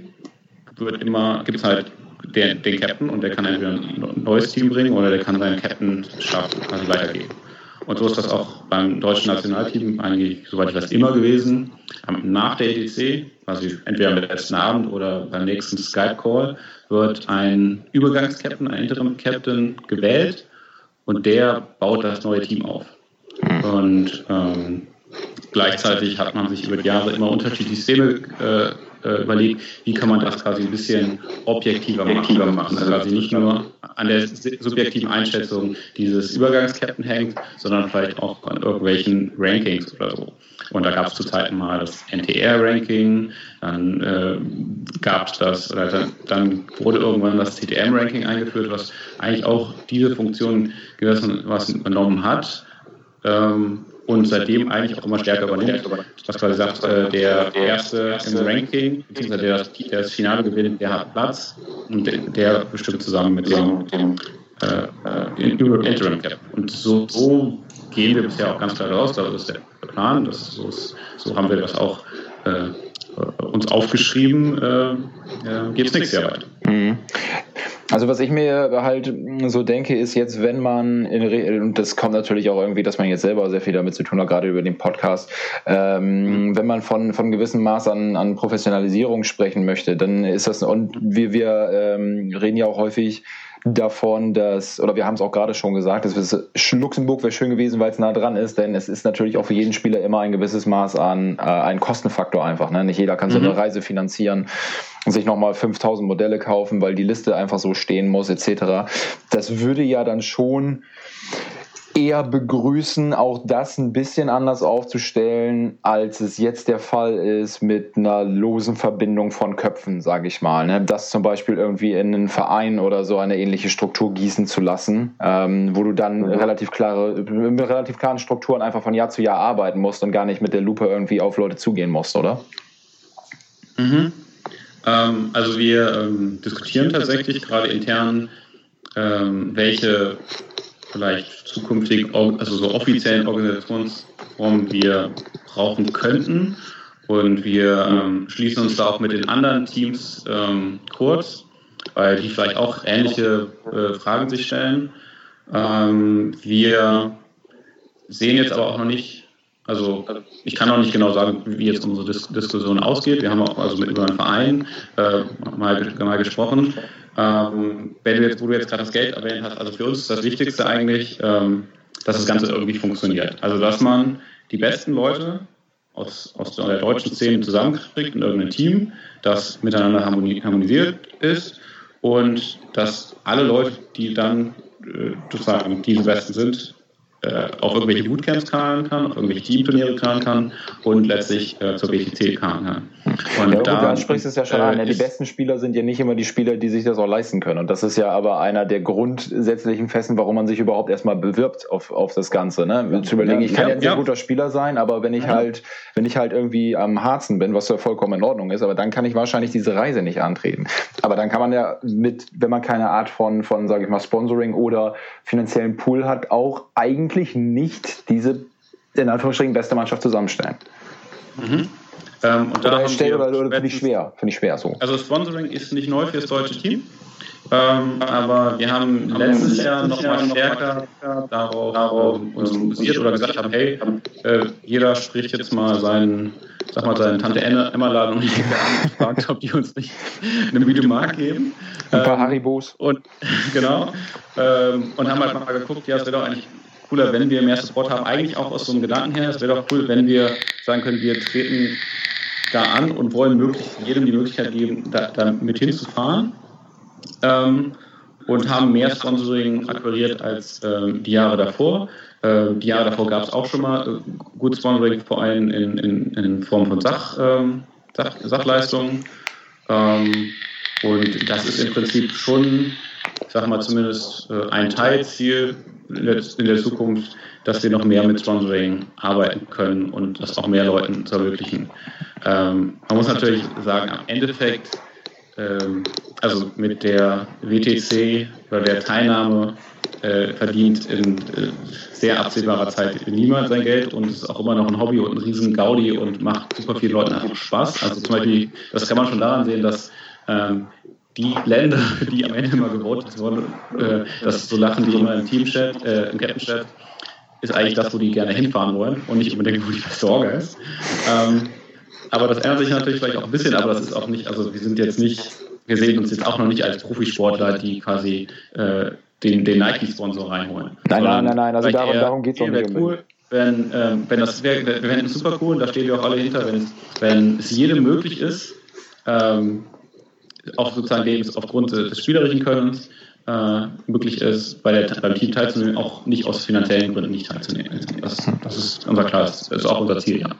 wird immer, gibt es halt der, den Captain und der kann entweder ein neues Team bringen oder der kann seinen Captain schaffen, also weitergeben. Und so ist das auch beim deutschen Nationalteam eigentlich, soweit ich weiß, immer gewesen. Nach der EDC, also entweder am letzten Abend oder beim nächsten Skype-Call, wird ein Übergangs-Captain, ein Interim-Captain gewählt und der baut das neue Team auf. Und ähm, gleichzeitig hat man sich über die Jahre immer unterschiedliche Systeme äh, äh, überlegt, wie kann man das quasi ein bisschen objektiver machen. Also quasi nicht nur an der subjektiven Einschätzung dieses Übergangskapten hängt, sondern vielleicht auch an irgendwelchen Rankings oder so. Und da gab es zu Zeiten mal das NTR-Ranking, dann äh, gab es das, oder dann, dann, wurde irgendwann das CTM-Ranking eingeführt, was eigentlich auch diese Funktion gewissen was übernommen hat. Ähm, und seitdem eigentlich auch immer stärker übernimmt. Was quasi sagt, äh, der Erste im Ranking, beziehungsweise der, der das Finale gewinnt, der hat Platz und der, bestimmt zusammen mit dem äh, äh, Interim Cap. Und so, so, gehen wir bisher auch ganz klar raus, das ist der Plan, das, so, so haben wir das auch äh, uns aufgeschrieben, äh, geht es nächstes Jahr weiter. Mhm. Also was ich mir halt so denke, ist jetzt, wenn man, in, und das kommt natürlich auch irgendwie, dass man jetzt selber sehr viel damit zu tun hat, gerade über den Podcast, ähm, mhm. wenn man von, von gewissem Maß an, an Professionalisierung sprechen möchte, dann ist das, und wir, wir ähm, reden ja auch häufig davon, dass, oder wir haben es auch gerade schon gesagt, dass Luxemburg wäre schön gewesen, weil es nah dran ist, denn es ist natürlich auch für jeden Spieler immer ein gewisses Maß an äh, ein Kostenfaktor einfach. Ne? Nicht jeder kann so eine mhm. Reise finanzieren sich nochmal 5000 Modelle kaufen, weil die Liste einfach so stehen muss, etc. Das würde ja dann schon eher begrüßen, auch das ein bisschen anders aufzustellen, als es jetzt der Fall ist mit einer losen Verbindung von Köpfen, sage ich mal. Ne? Das zum Beispiel irgendwie in einen Verein oder so eine ähnliche Struktur gießen zu lassen, ähm, wo du dann mhm. relativ klare, mit relativ klaren Strukturen einfach von Jahr zu Jahr arbeiten musst und gar nicht mit der Lupe irgendwie auf Leute zugehen musst, oder? Mhm. Ähm, also wir ähm, diskutieren tatsächlich gerade intern, ähm, welche vielleicht zukünftig, also so offiziellen Organisationsformen wir brauchen könnten. Und wir ähm, schließen uns da auch mit den anderen Teams ähm, kurz, weil die vielleicht auch ähnliche äh, Fragen sich stellen. Ähm, wir sehen jetzt aber auch noch nicht, also ich kann auch nicht genau sagen, wie jetzt unsere Dis Diskussion ausgeht. Wir haben auch also mit über einen Verein äh, mal, mal gesprochen. Ähm, wenn du jetzt, wo du jetzt gerade das Geld erwähnt hast, also für uns ist das Wichtigste eigentlich, ähm, dass das Ganze irgendwie funktioniert. Also dass man die besten Leute aus, aus der deutschen Szene zusammenkriegt in irgendeinem Team, das miteinander harmonisiert ist und dass alle Leute, die dann äh, sozusagen diese Besten sind, äh, auf irgendwelche Bootcamps karren kann, auf irgendwelche Teamturniere karren kann und letztlich äh, zur BTC karren kann. Und ja, da, du sprichst es ja schon äh, an. Ja, die besten Spieler sind ja nicht immer die Spieler, die sich das auch leisten können. Und das ist ja aber einer der grundsätzlichen Festen, warum man sich überhaupt erstmal bewirbt auf, auf das Ganze. Ne? Zu überlegen, ich kann ja, ein sehr guter Spieler sein, aber wenn ich halt, wenn ich halt irgendwie am Harzen bin, was ja vollkommen in Ordnung ist, aber dann kann ich wahrscheinlich diese Reise nicht antreten. Aber dann kann man ja mit, wenn man keine Art von, von sage ich mal, Sponsoring oder finanziellen Pool hat, auch eigentlich nicht diese in Anführungsstrichen beste Mannschaft zusammenstellen. Mhm. Ähm, und oder stell, oder, oder finde ich schwer, finde ich schwer so. Also Sponsoring ist nicht neu für das deutsche Team. Ähm, aber wir haben letztes Jahr nochmal stärker darauf, darauf uns fokussiert oder gesagt haben, hey, äh, jeder spricht jetzt mal seinen, sag mal, seinen Tante Emma-Laden und fragt, ob die uns nicht eine Miete Mark geben. Ein paar ähm, Haribos. Und genau. Ähm, und haben halt mal geguckt, ja, es wäre doch eigentlich cooler, wenn wir mehr Support haben, eigentlich auch aus so einem Gedanken her. Es wäre doch cool, wenn wir sagen können, wir treten da an und wollen möglichst jedem die Möglichkeit geben, da, da mit hinzufahren ähm, und haben mehr Sponsoring akquiriert als ähm, die Jahre davor. Äh, die Jahre davor gab es auch schon mal äh, gut Sponsoring, vor allem in, in, in Form von Sach, ähm, Sach, Sachleistungen. Ähm, und das ist im Prinzip schon, ich sag mal zumindest äh, ein Teilziel in der, Zukunft, dass wir noch mehr mit Sponsoring arbeiten können und das auch mehr Leuten zu ermöglichen. Ähm, man muss natürlich sagen, am Endeffekt ähm, also mit der WTC oder der Teilnahme äh, verdient in äh, sehr absehbarer Zeit niemand sein Geld und ist auch immer noch ein Hobby und ein riesen Gaudi und macht super vielen Leuten einfach Spaß. Also zum Beispiel, das kann man schon daran sehen, dass ähm, die Länder, die am Ende immer gewotet wurden, äh, das so lachen die immer im Teamchat, äh, im Captain-Chat, ist eigentlich das, wo die gerne hinfahren wollen und nicht unbedingt, wo die Versorger ist. Ähm, aber das ändert sich natürlich vielleicht auch ein bisschen, aber das ist auch nicht, also wir sind jetzt nicht wir sehen uns jetzt auch noch nicht als Profisportler, die quasi äh, den, den Nike-Sponsor reinholen. Nein, nein, nein, nein, also darum, darum geht es auch nicht. Cool, wenn, ähm, wenn das wäre, wir fänden es super cool, da stehen wir auch alle hinter, wenn, wenn es jedem möglich ist, ähm, auch sozusagen aufgrund des spielerischen Könnens, äh, möglich ist, bei der, beim Team teilzunehmen, auch nicht aus finanziellen Gründen nicht teilzunehmen. Das, das ist unser klar, das ist auch unser Ziel, ja.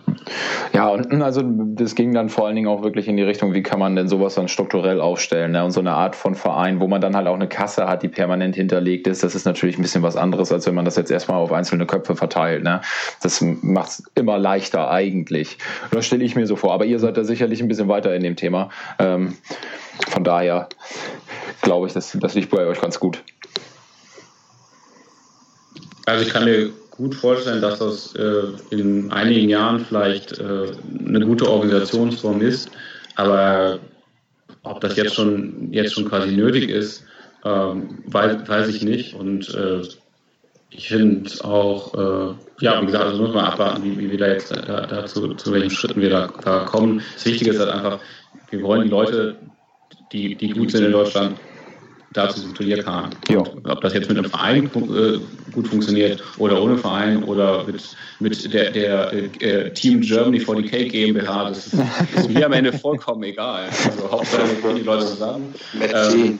Ja, und also das ging dann vor allen Dingen auch wirklich in die Richtung, wie kann man denn sowas dann strukturell aufstellen ne? und so eine Art von Verein, wo man dann halt auch eine Kasse hat, die permanent hinterlegt ist. Das ist natürlich ein bisschen was anderes, als wenn man das jetzt erstmal auf einzelne Köpfe verteilt. Ne? Das macht es immer leichter eigentlich. Das stelle ich mir so vor. Aber ihr seid da sicherlich ein bisschen weiter in dem Thema. Ähm, von daher glaube ich, das, das liegt bei euch ganz gut. Also ich kann mir gut vorstellen, dass das äh, in einigen Jahren vielleicht äh, eine gute Organisationsform ist, aber ob das jetzt schon jetzt schon quasi nötig ist, ähm, weiß, weiß ich nicht. Und äh, ich finde auch, äh, ja, wie gesagt, also muss man abwarten, wie, wie wir da jetzt da, dazu, zu welchen Schritten wir da, da kommen. Das Wichtige ist halt einfach, wir wollen die Leute, die, die gut sind in Deutschland, da zu diesem Turnier kam. Ja. Ob das jetzt mit einem Verein äh, gut funktioniert oder ohne Verein oder mit, mit der, der äh, Team Germany 40K GmbH, das ist, ist mir am Ende vollkommen egal. Also Hauptsache, die Leute zusammen. Ähm,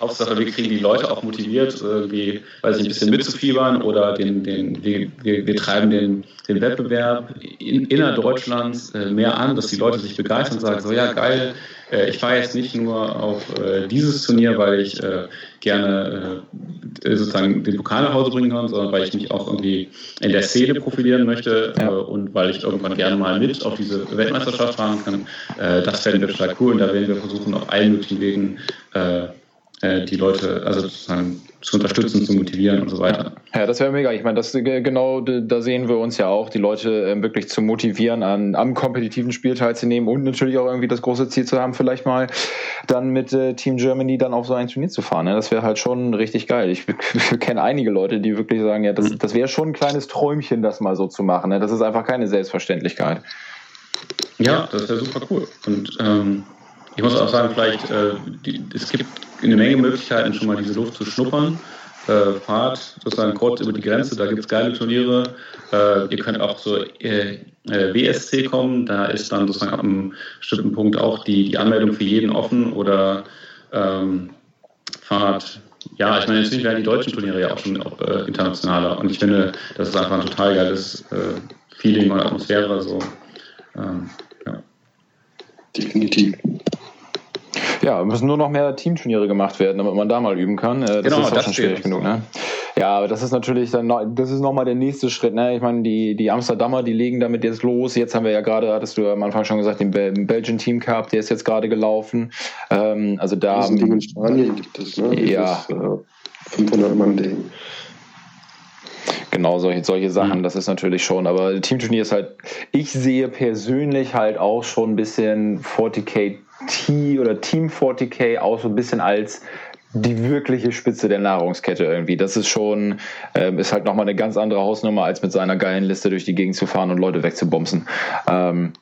Hauptsache, wir kriegen die Leute auch motiviert, irgendwie, weiß ich, ein bisschen mitzufiebern oder den, den, wir, wir, treiben den, den Wettbewerb in, innerdeutschlands äh, mehr an, dass die Leute sich begeistern und sagen, so ja, geil, äh, ich fahre jetzt nicht nur auf äh, dieses Turnier, weil ich gerne sozusagen den Pokal nach Hause bringen kann, sondern weil ich mich auch irgendwie in der Szene profilieren möchte ja. Und weil ich irgendwann gerne mal mit auf diese Weltmeisterschaft fahren kann. das fänden wir total cool und da werden wir versuchen, auf allen möglichen Wegen äh, die Leute also sozusagen zu unterstützen, zu motivieren und so weiter. Ja, das wäre mega. Ich meine, das genau da sehen wir uns ja auch, die Leute ähm, wirklich zu motivieren, an am kompetitiven Spiel teilzunehmen und natürlich auch irgendwie das große Ziel zu haben, vielleicht mal dann mit äh, Team Germany dann auf so ein Turnier zu fahren. Ne? Das wäre halt schon richtig geil. Ich, ich kenne einige Leute, die wirklich sagen, ja, das, mhm. das wäre schon ein kleines Träumchen, das mal so zu machen. Ne? Das ist einfach keine Selbstverständlichkeit. Ja, das wäre super cool. Und ähm, ich muss auch sagen, vielleicht, äh, die, es gibt eine Menge Möglichkeiten, schon mal diese Luft zu schnuppern. Äh, fahrt sozusagen kurz über die Grenze, da gibt es geile Turniere. Äh, ihr könnt auch zur äh, äh WSC kommen, da ist dann sozusagen ab einem bestimmten Punkt auch die, die Anmeldung für jeden offen oder ähm, fahrt. Ja, ich meine, inzwischen werden die deutschen Turniere ja auch schon auch, äh, internationaler und ich finde, das ist einfach ein total geiles äh, Feeling und Atmosphäre. So. Ähm, ja. Definitiv. Ja, müssen nur noch mehr Teamturniere gemacht werden, damit man da mal üben kann. Äh, das genau, ist auch schon schwierig genug, ne? Ja, aber das ist natürlich dann noch, das ist nochmal der nächste Schritt. Ne? Ich meine, die, die Amsterdamer, die legen damit jetzt los. Jetzt haben wir ja gerade, hattest du am Anfang schon gesagt, den Belgian Team Cup, der ist jetzt gerade gelaufen. Ähm, also da. Das Ding in Spanien gibt es, ne? Ja. Dieses, äh, 500 Mann Ding. Genau, solche, solche Sachen, mhm. das ist natürlich schon. Aber Teamturnier ist halt, ich sehe persönlich halt auch schon ein bisschen 40k T oder Team 40k auch so ein bisschen als die wirkliche Spitze der Nahrungskette irgendwie. Das ist schon, ähm, ist halt nochmal eine ganz andere Hausnummer, als mit seiner geilen Liste durch die Gegend zu fahren und Leute wegzubumsen. Ähm,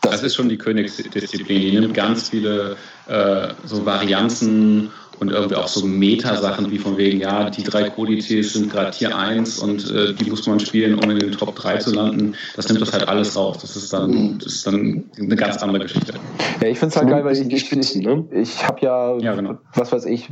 das, das, ist schon die Königsdisziplin. Die nimmt ganz viele äh, so Varianzen und irgendwie auch so Meta-Sachen wie von wegen, ja, die drei Kodizes sind gerade Tier 1 und äh, die muss man spielen, um in den Top 3 zu landen. Das nimmt das halt alles raus. Das ist dann, das ist dann eine ganz andere Geschichte. Ja, ich finde es halt geil, weil ich, ich, ich, ne? ich habe ja, ja genau. was weiß ich,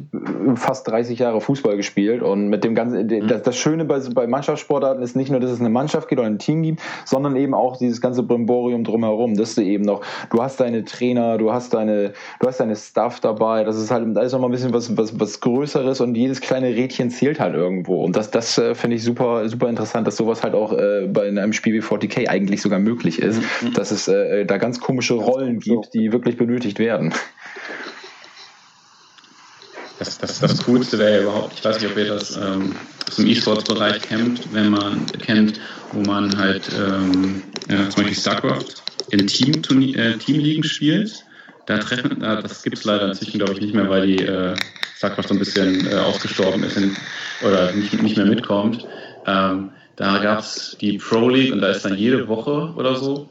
fast 30 Jahre Fußball gespielt und mit dem ganzen, mhm. das, das, Schöne bei, bei Mannschaftssportarten ist nicht nur, dass es eine Mannschaft gibt oder ein Team gibt, sondern eben auch dieses ganze Brimborium drumherum, dass du eben noch, du hast deine Trainer, du hast deine, du hast deine Staff dabei, das ist halt, da ist noch mal ein bisschen was, was, was Größeres und jedes kleine Rädchen zählt halt irgendwo. Und das, das äh, finde ich super, super interessant, dass sowas halt auch äh, bei einem Spiel wie 40k eigentlich sogar möglich ist, mhm. dass es äh, da ganz komische Rollen gibt, die wirklich benötigt werden. Das, das, das Coolste wäre ja überhaupt, ich weiß nicht, ob ihr das ähm, aus dem E-Sports-Bereich kennt, wenn man kennt, wo man halt ähm, ja, zum Beispiel StarCraft in Team, äh, Teamligen spielt. Da treffen, äh, das gibt es leider inzwischen, glaube ich, nicht mehr, weil die äh, StarCraft so ein bisschen äh, ausgestorben ist in, oder nicht, nicht mehr mitkommt. Ähm, da gab es die Pro League und da ist dann jede Woche oder so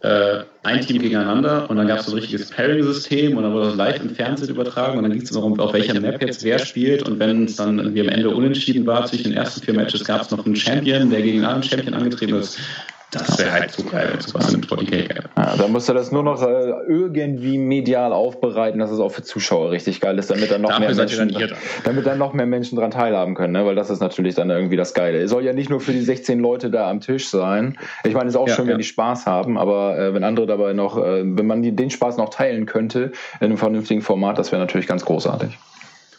äh, ein Team gegeneinander und dann gab es so ein richtiges Pairing-System und dann wurde das live im Fernsehen übertragen und dann ging es darum, auf welcher Map jetzt wer spielt und wenn es dann irgendwie am Ende unentschieden war zwischen den ersten vier Matches, gab es noch einen Champion, der gegen einen anderen Champion angetreten ist. Das wäre halt so geil, wenn sowas in 40k gäbe. Ja, dann musst du das nur noch äh, irgendwie medial aufbereiten, dass es auch für Zuschauer richtig geil ist, damit dann noch mehr Menschen, dann damit dann noch mehr Menschen dran teilhaben können, ne? weil das ist natürlich dann irgendwie das Geile. Es soll ja nicht nur für die 16 Leute da am Tisch sein. Ich meine, es ist auch ja, schön, ja. wenn die Spaß haben, aber äh, wenn andere dabei noch, äh, wenn man die, den Spaß noch teilen könnte in einem vernünftigen Format, das wäre natürlich ganz großartig.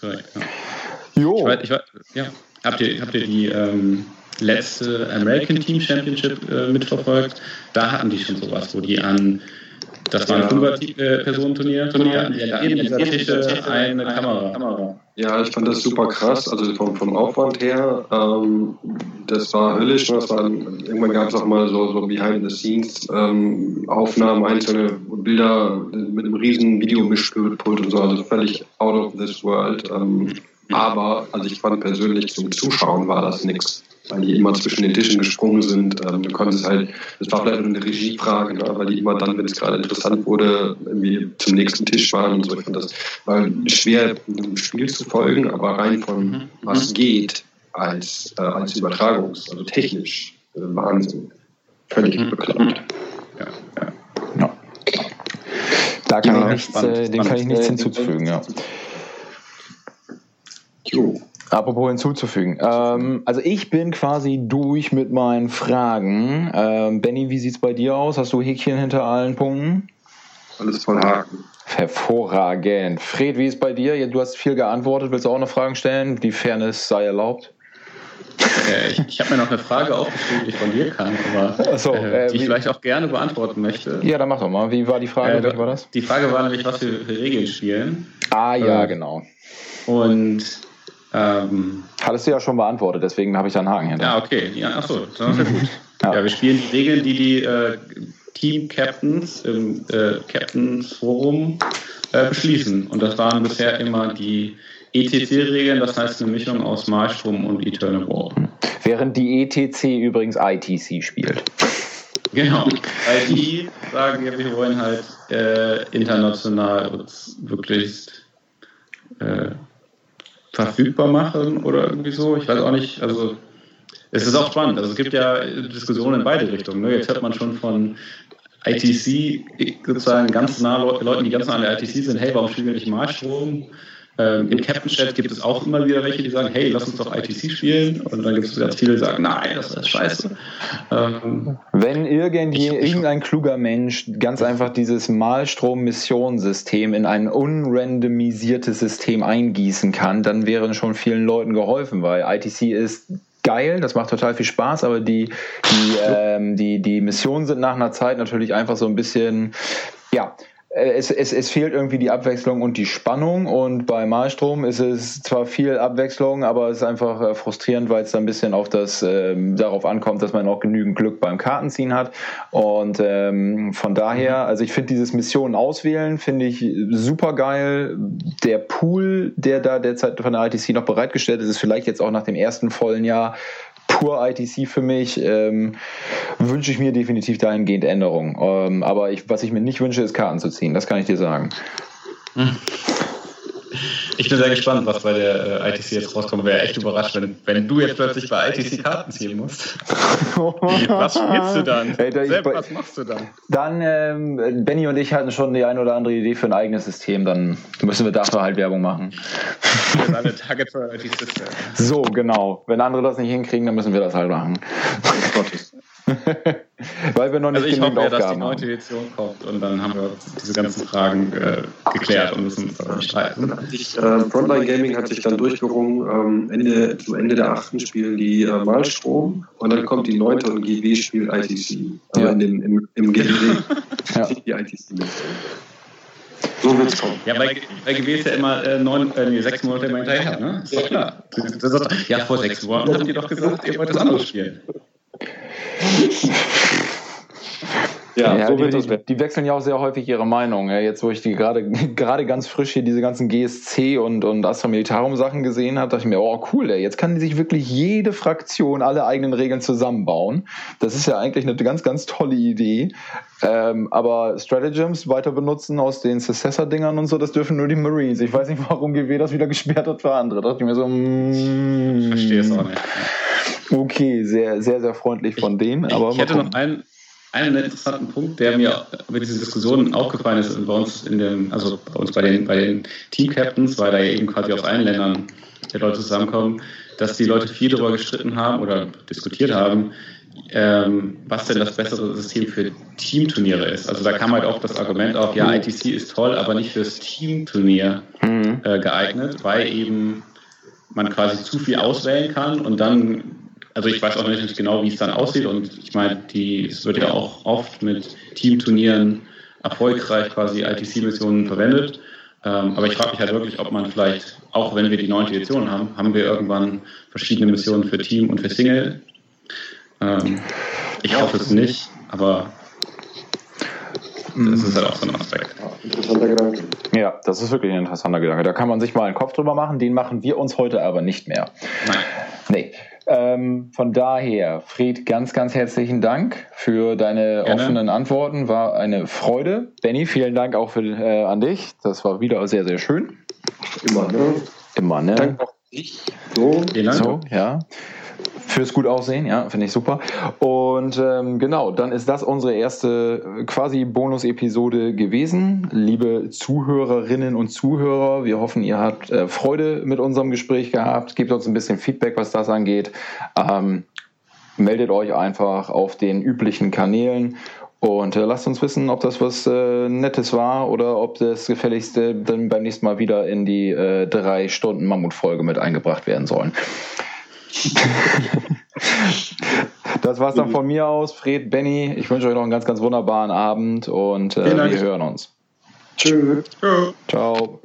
Korrekt, ja. Jo. Ich weiß, ich weiß, ja. Habt ihr, habt ihr die ähm, letzte American Team Championship äh, mitverfolgt. Da hatten die schon sowas, wo die an, das war ein Fünfer-Personenturnier, Turnier, die an dieser Tische eine Kamera. Ja, ich fand das super krass, also vom, vom Aufwand her. Ähm, das war höllisch. Das war, irgendwann gab es auch mal so, so Behind-the-Scenes-Aufnahmen, ähm, einzelne Bilder mit einem riesen Videomischpult und so, also völlig out of this world. Ähm, aber also ich fand persönlich zum Zuschauen war das nichts. Weil die immer zwischen den Tischen gesprungen sind. Ähm, du konntest halt, das war vielleicht eine Regiefrage, ne? weil die immer dann, wenn es gerade interessant wurde, irgendwie zum nächsten Tisch waren und so. Ich fand das war schwer, einem Spiel zu folgen, aber rein von mhm. was geht als, äh, als Übertragungs-, also technisch, äh, Wahnsinn. Völlig mhm. bekloppt. Ja, ja. ja. Da kann ja, ich nichts, äh, dem kann ich nichts hinzufügen, ja. Jo. Apropos hinzuzufügen. Ähm, also ich bin quasi durch mit meinen Fragen. Ähm, Benny, wie sieht es bei dir aus? Hast du Häkchen hinter allen Punkten? Alles voll Haken. Hervorragend. Fred, wie ist es bei dir? Du hast viel geantwortet. Willst du auch noch Fragen stellen? Die Fairness sei erlaubt. Äh, ich, ich habe mir noch eine Frage aufgeschrieben, die ich von dir kann, aber so, äh, die ich vielleicht auch gerne beantworten möchte. Ja, dann mach doch mal. Wie war die Frage? Äh, war das? Die Frage war nämlich, was wir für Regeln spielen. Ah ja, äh, genau. Und ähm, Hattest du ja schon beantwortet, deswegen habe ich da einen Haken hinter. Ja, okay. Ja, achso, das ist ja gut. Ja. ja. wir spielen die Regeln, die die äh, Team-Captains im äh, Captains Forum äh, beschließen. Und das waren bisher immer die ETC-Regeln, das heißt eine Mischung aus Malstrom und Eternal War. Während die ETC übrigens ITC spielt. Genau. IT sagen ja, wir wollen halt äh, international uns wirklich äh, verfügbar machen oder irgendwie so. Ich weiß auch nicht, also es ist auch spannend. Also es gibt ja Diskussionen in beide Richtungen. Ne? Jetzt hört man schon von ITC sozusagen ganz nah Leuten, die ganz nah an der ITC sind, hey, warum spielen wir nicht Marschstrom? Ähm, Im Captain Chat gibt es auch immer wieder welche, die sagen, hey, lass uns doch ITC spielen. Und dann gibt es ganz viele, die sagen, nein, das ist scheiße. Ähm, Wenn irgendwie, irgendein kluger Mensch ganz einfach dieses Malstrom-Missionssystem in ein unrandomisiertes System eingießen kann, dann wären schon vielen Leuten geholfen, weil ITC ist geil, das macht total viel Spaß, aber die, die, ähm, die, die Missionen sind nach einer Zeit natürlich einfach so ein bisschen, ja, es, es, es fehlt irgendwie die Abwechslung und die Spannung. Und bei Malstrom ist es zwar viel Abwechslung, aber es ist einfach äh, frustrierend, weil es dann ein bisschen auf das ähm, darauf ankommt, dass man auch genügend Glück beim Kartenziehen hat. Und ähm, von daher, also ich finde dieses Missionen auswählen finde ich super geil. Der Pool, der da derzeit von der ITC noch bereitgestellt ist, ist vielleicht jetzt auch nach dem ersten vollen Jahr pur ITC für mich, ähm, wünsche ich mir definitiv dahingehend Änderungen. Ähm, aber ich, was ich mir nicht wünsche, ist Karten zu ziehen. Das kann ich dir sagen. Hm. Ich bin sehr gespannt, was bei der äh, ITC jetzt rauskommt. Wäre echt überrascht, wenn, wenn du jetzt plötzlich bei ITC Karten ziehen musst. was spielst du dann? Hey, da Sepp, was machst du dann? Dann, ähm, Benny und ich hatten schon die eine oder andere Idee für ein eigenes System. Dann müssen wir dafür halt Werbung machen. Wir alle Target Priority System. So, genau. Wenn andere das nicht hinkriegen, dann müssen wir das halt machen. Gottes. Weil wir noch nicht also ich hoffe ja, dass die neunte Edition kommt und dann haben wir diese ganzen Fragen äh, geklärt und müssen uns dann streiten. Äh, Frontline Gaming hat sich dann durchgerungen, ähm, Ende, zu Ende der achten spielen die äh, Malstrom und dann kommt die neunte und GW spielt ITC. Aber ja. in dem, im, im GW ja. die ITC mit. So wird es kommen. Ja, bei, bei GW ist ja immer äh, neun, äh, nee, sechs Monate immer hinterher, ne? Ist doch klar. Ja, vor sechs Monaten habt ihr doch gesagt, ihr wollt das andere spielen. Ja, ja so die, die, die, wechseln ja auch sehr häufig ihre Meinung. Ja, jetzt, wo ich die gerade gerade ganz frisch hier diese ganzen GSC und, und Astra Militarum Sachen gesehen habe, dachte ich mir, oh cool, ey, jetzt kann sich wirklich jede Fraktion alle eigenen Regeln zusammenbauen. Das ist ja eigentlich eine ganz, ganz tolle Idee. Ähm, aber Stratagems weiter benutzen aus den Successor-Dingern und so, das dürfen nur die Marines. Ich weiß nicht, warum GW das wieder gesperrt hat für andere. Da dachte ich mir so, mm, ich verstehe es auch nicht. Okay, sehr, sehr, sehr freundlich von denen. Aber ich hätte noch einen, einen interessanten Punkt, der mir über diese Diskussion aufgefallen ist bei uns in dem, also bei uns bei den, bei den Team Captains, weil da eben quasi aus allen Ländern die Leute zusammenkommen, dass die Leute viel darüber gestritten haben oder diskutiert haben, ähm, was denn das bessere System für Teamturniere ist. Also da kam halt auch das Argument auf, ja, ITC ist toll, aber nicht fürs Teamturnier mhm. äh, geeignet, weil eben man quasi zu viel auswählen kann und dann also ich weiß auch nicht genau, wie es dann aussieht und ich meine, die, es wird ja auch oft mit Teamturnieren erfolgreich quasi ITC-Missionen verwendet. Ähm, aber ich frage mich halt wirklich, ob man vielleicht, auch wenn wir die neunte Edition haben, haben wir irgendwann verschiedene Missionen für Team und für Single. Ähm, ich hoffe es nicht, aber das ist halt auch so ein Aspekt. Interessanter Gedanke. Ja, das ist wirklich ein interessanter Gedanke. Da kann man sich mal einen Kopf drüber machen. Den machen wir uns heute aber nicht mehr. Nein. Nee. Ähm, von daher, Fred, ganz, ganz herzlichen Dank für deine Gerne. offenen Antworten. War eine Freude. Benny, vielen Dank auch für, äh, an dich. Das war wieder sehr, sehr schön. Immer, ne? Immer, ne? Danke auch ich. So, so ja. Fürs gut aussehen, ja, finde ich super. Und ähm, genau, dann ist das unsere erste äh, quasi Bonus-Episode gewesen. Liebe Zuhörerinnen und Zuhörer, wir hoffen, ihr habt äh, Freude mit unserem Gespräch gehabt. Gebt uns ein bisschen Feedback, was das angeht. Ähm, meldet euch einfach auf den üblichen Kanälen und äh, lasst uns wissen, ob das was äh, Nettes war oder ob das gefälligste dann beim nächsten Mal wieder in die äh, drei Stunden Mammutfolge mit eingebracht werden sollen. das war's dann von mir aus. Fred, Benny, ich wünsche euch noch einen ganz, ganz wunderbaren Abend und äh, wir hören uns. Tschüss. Ciao.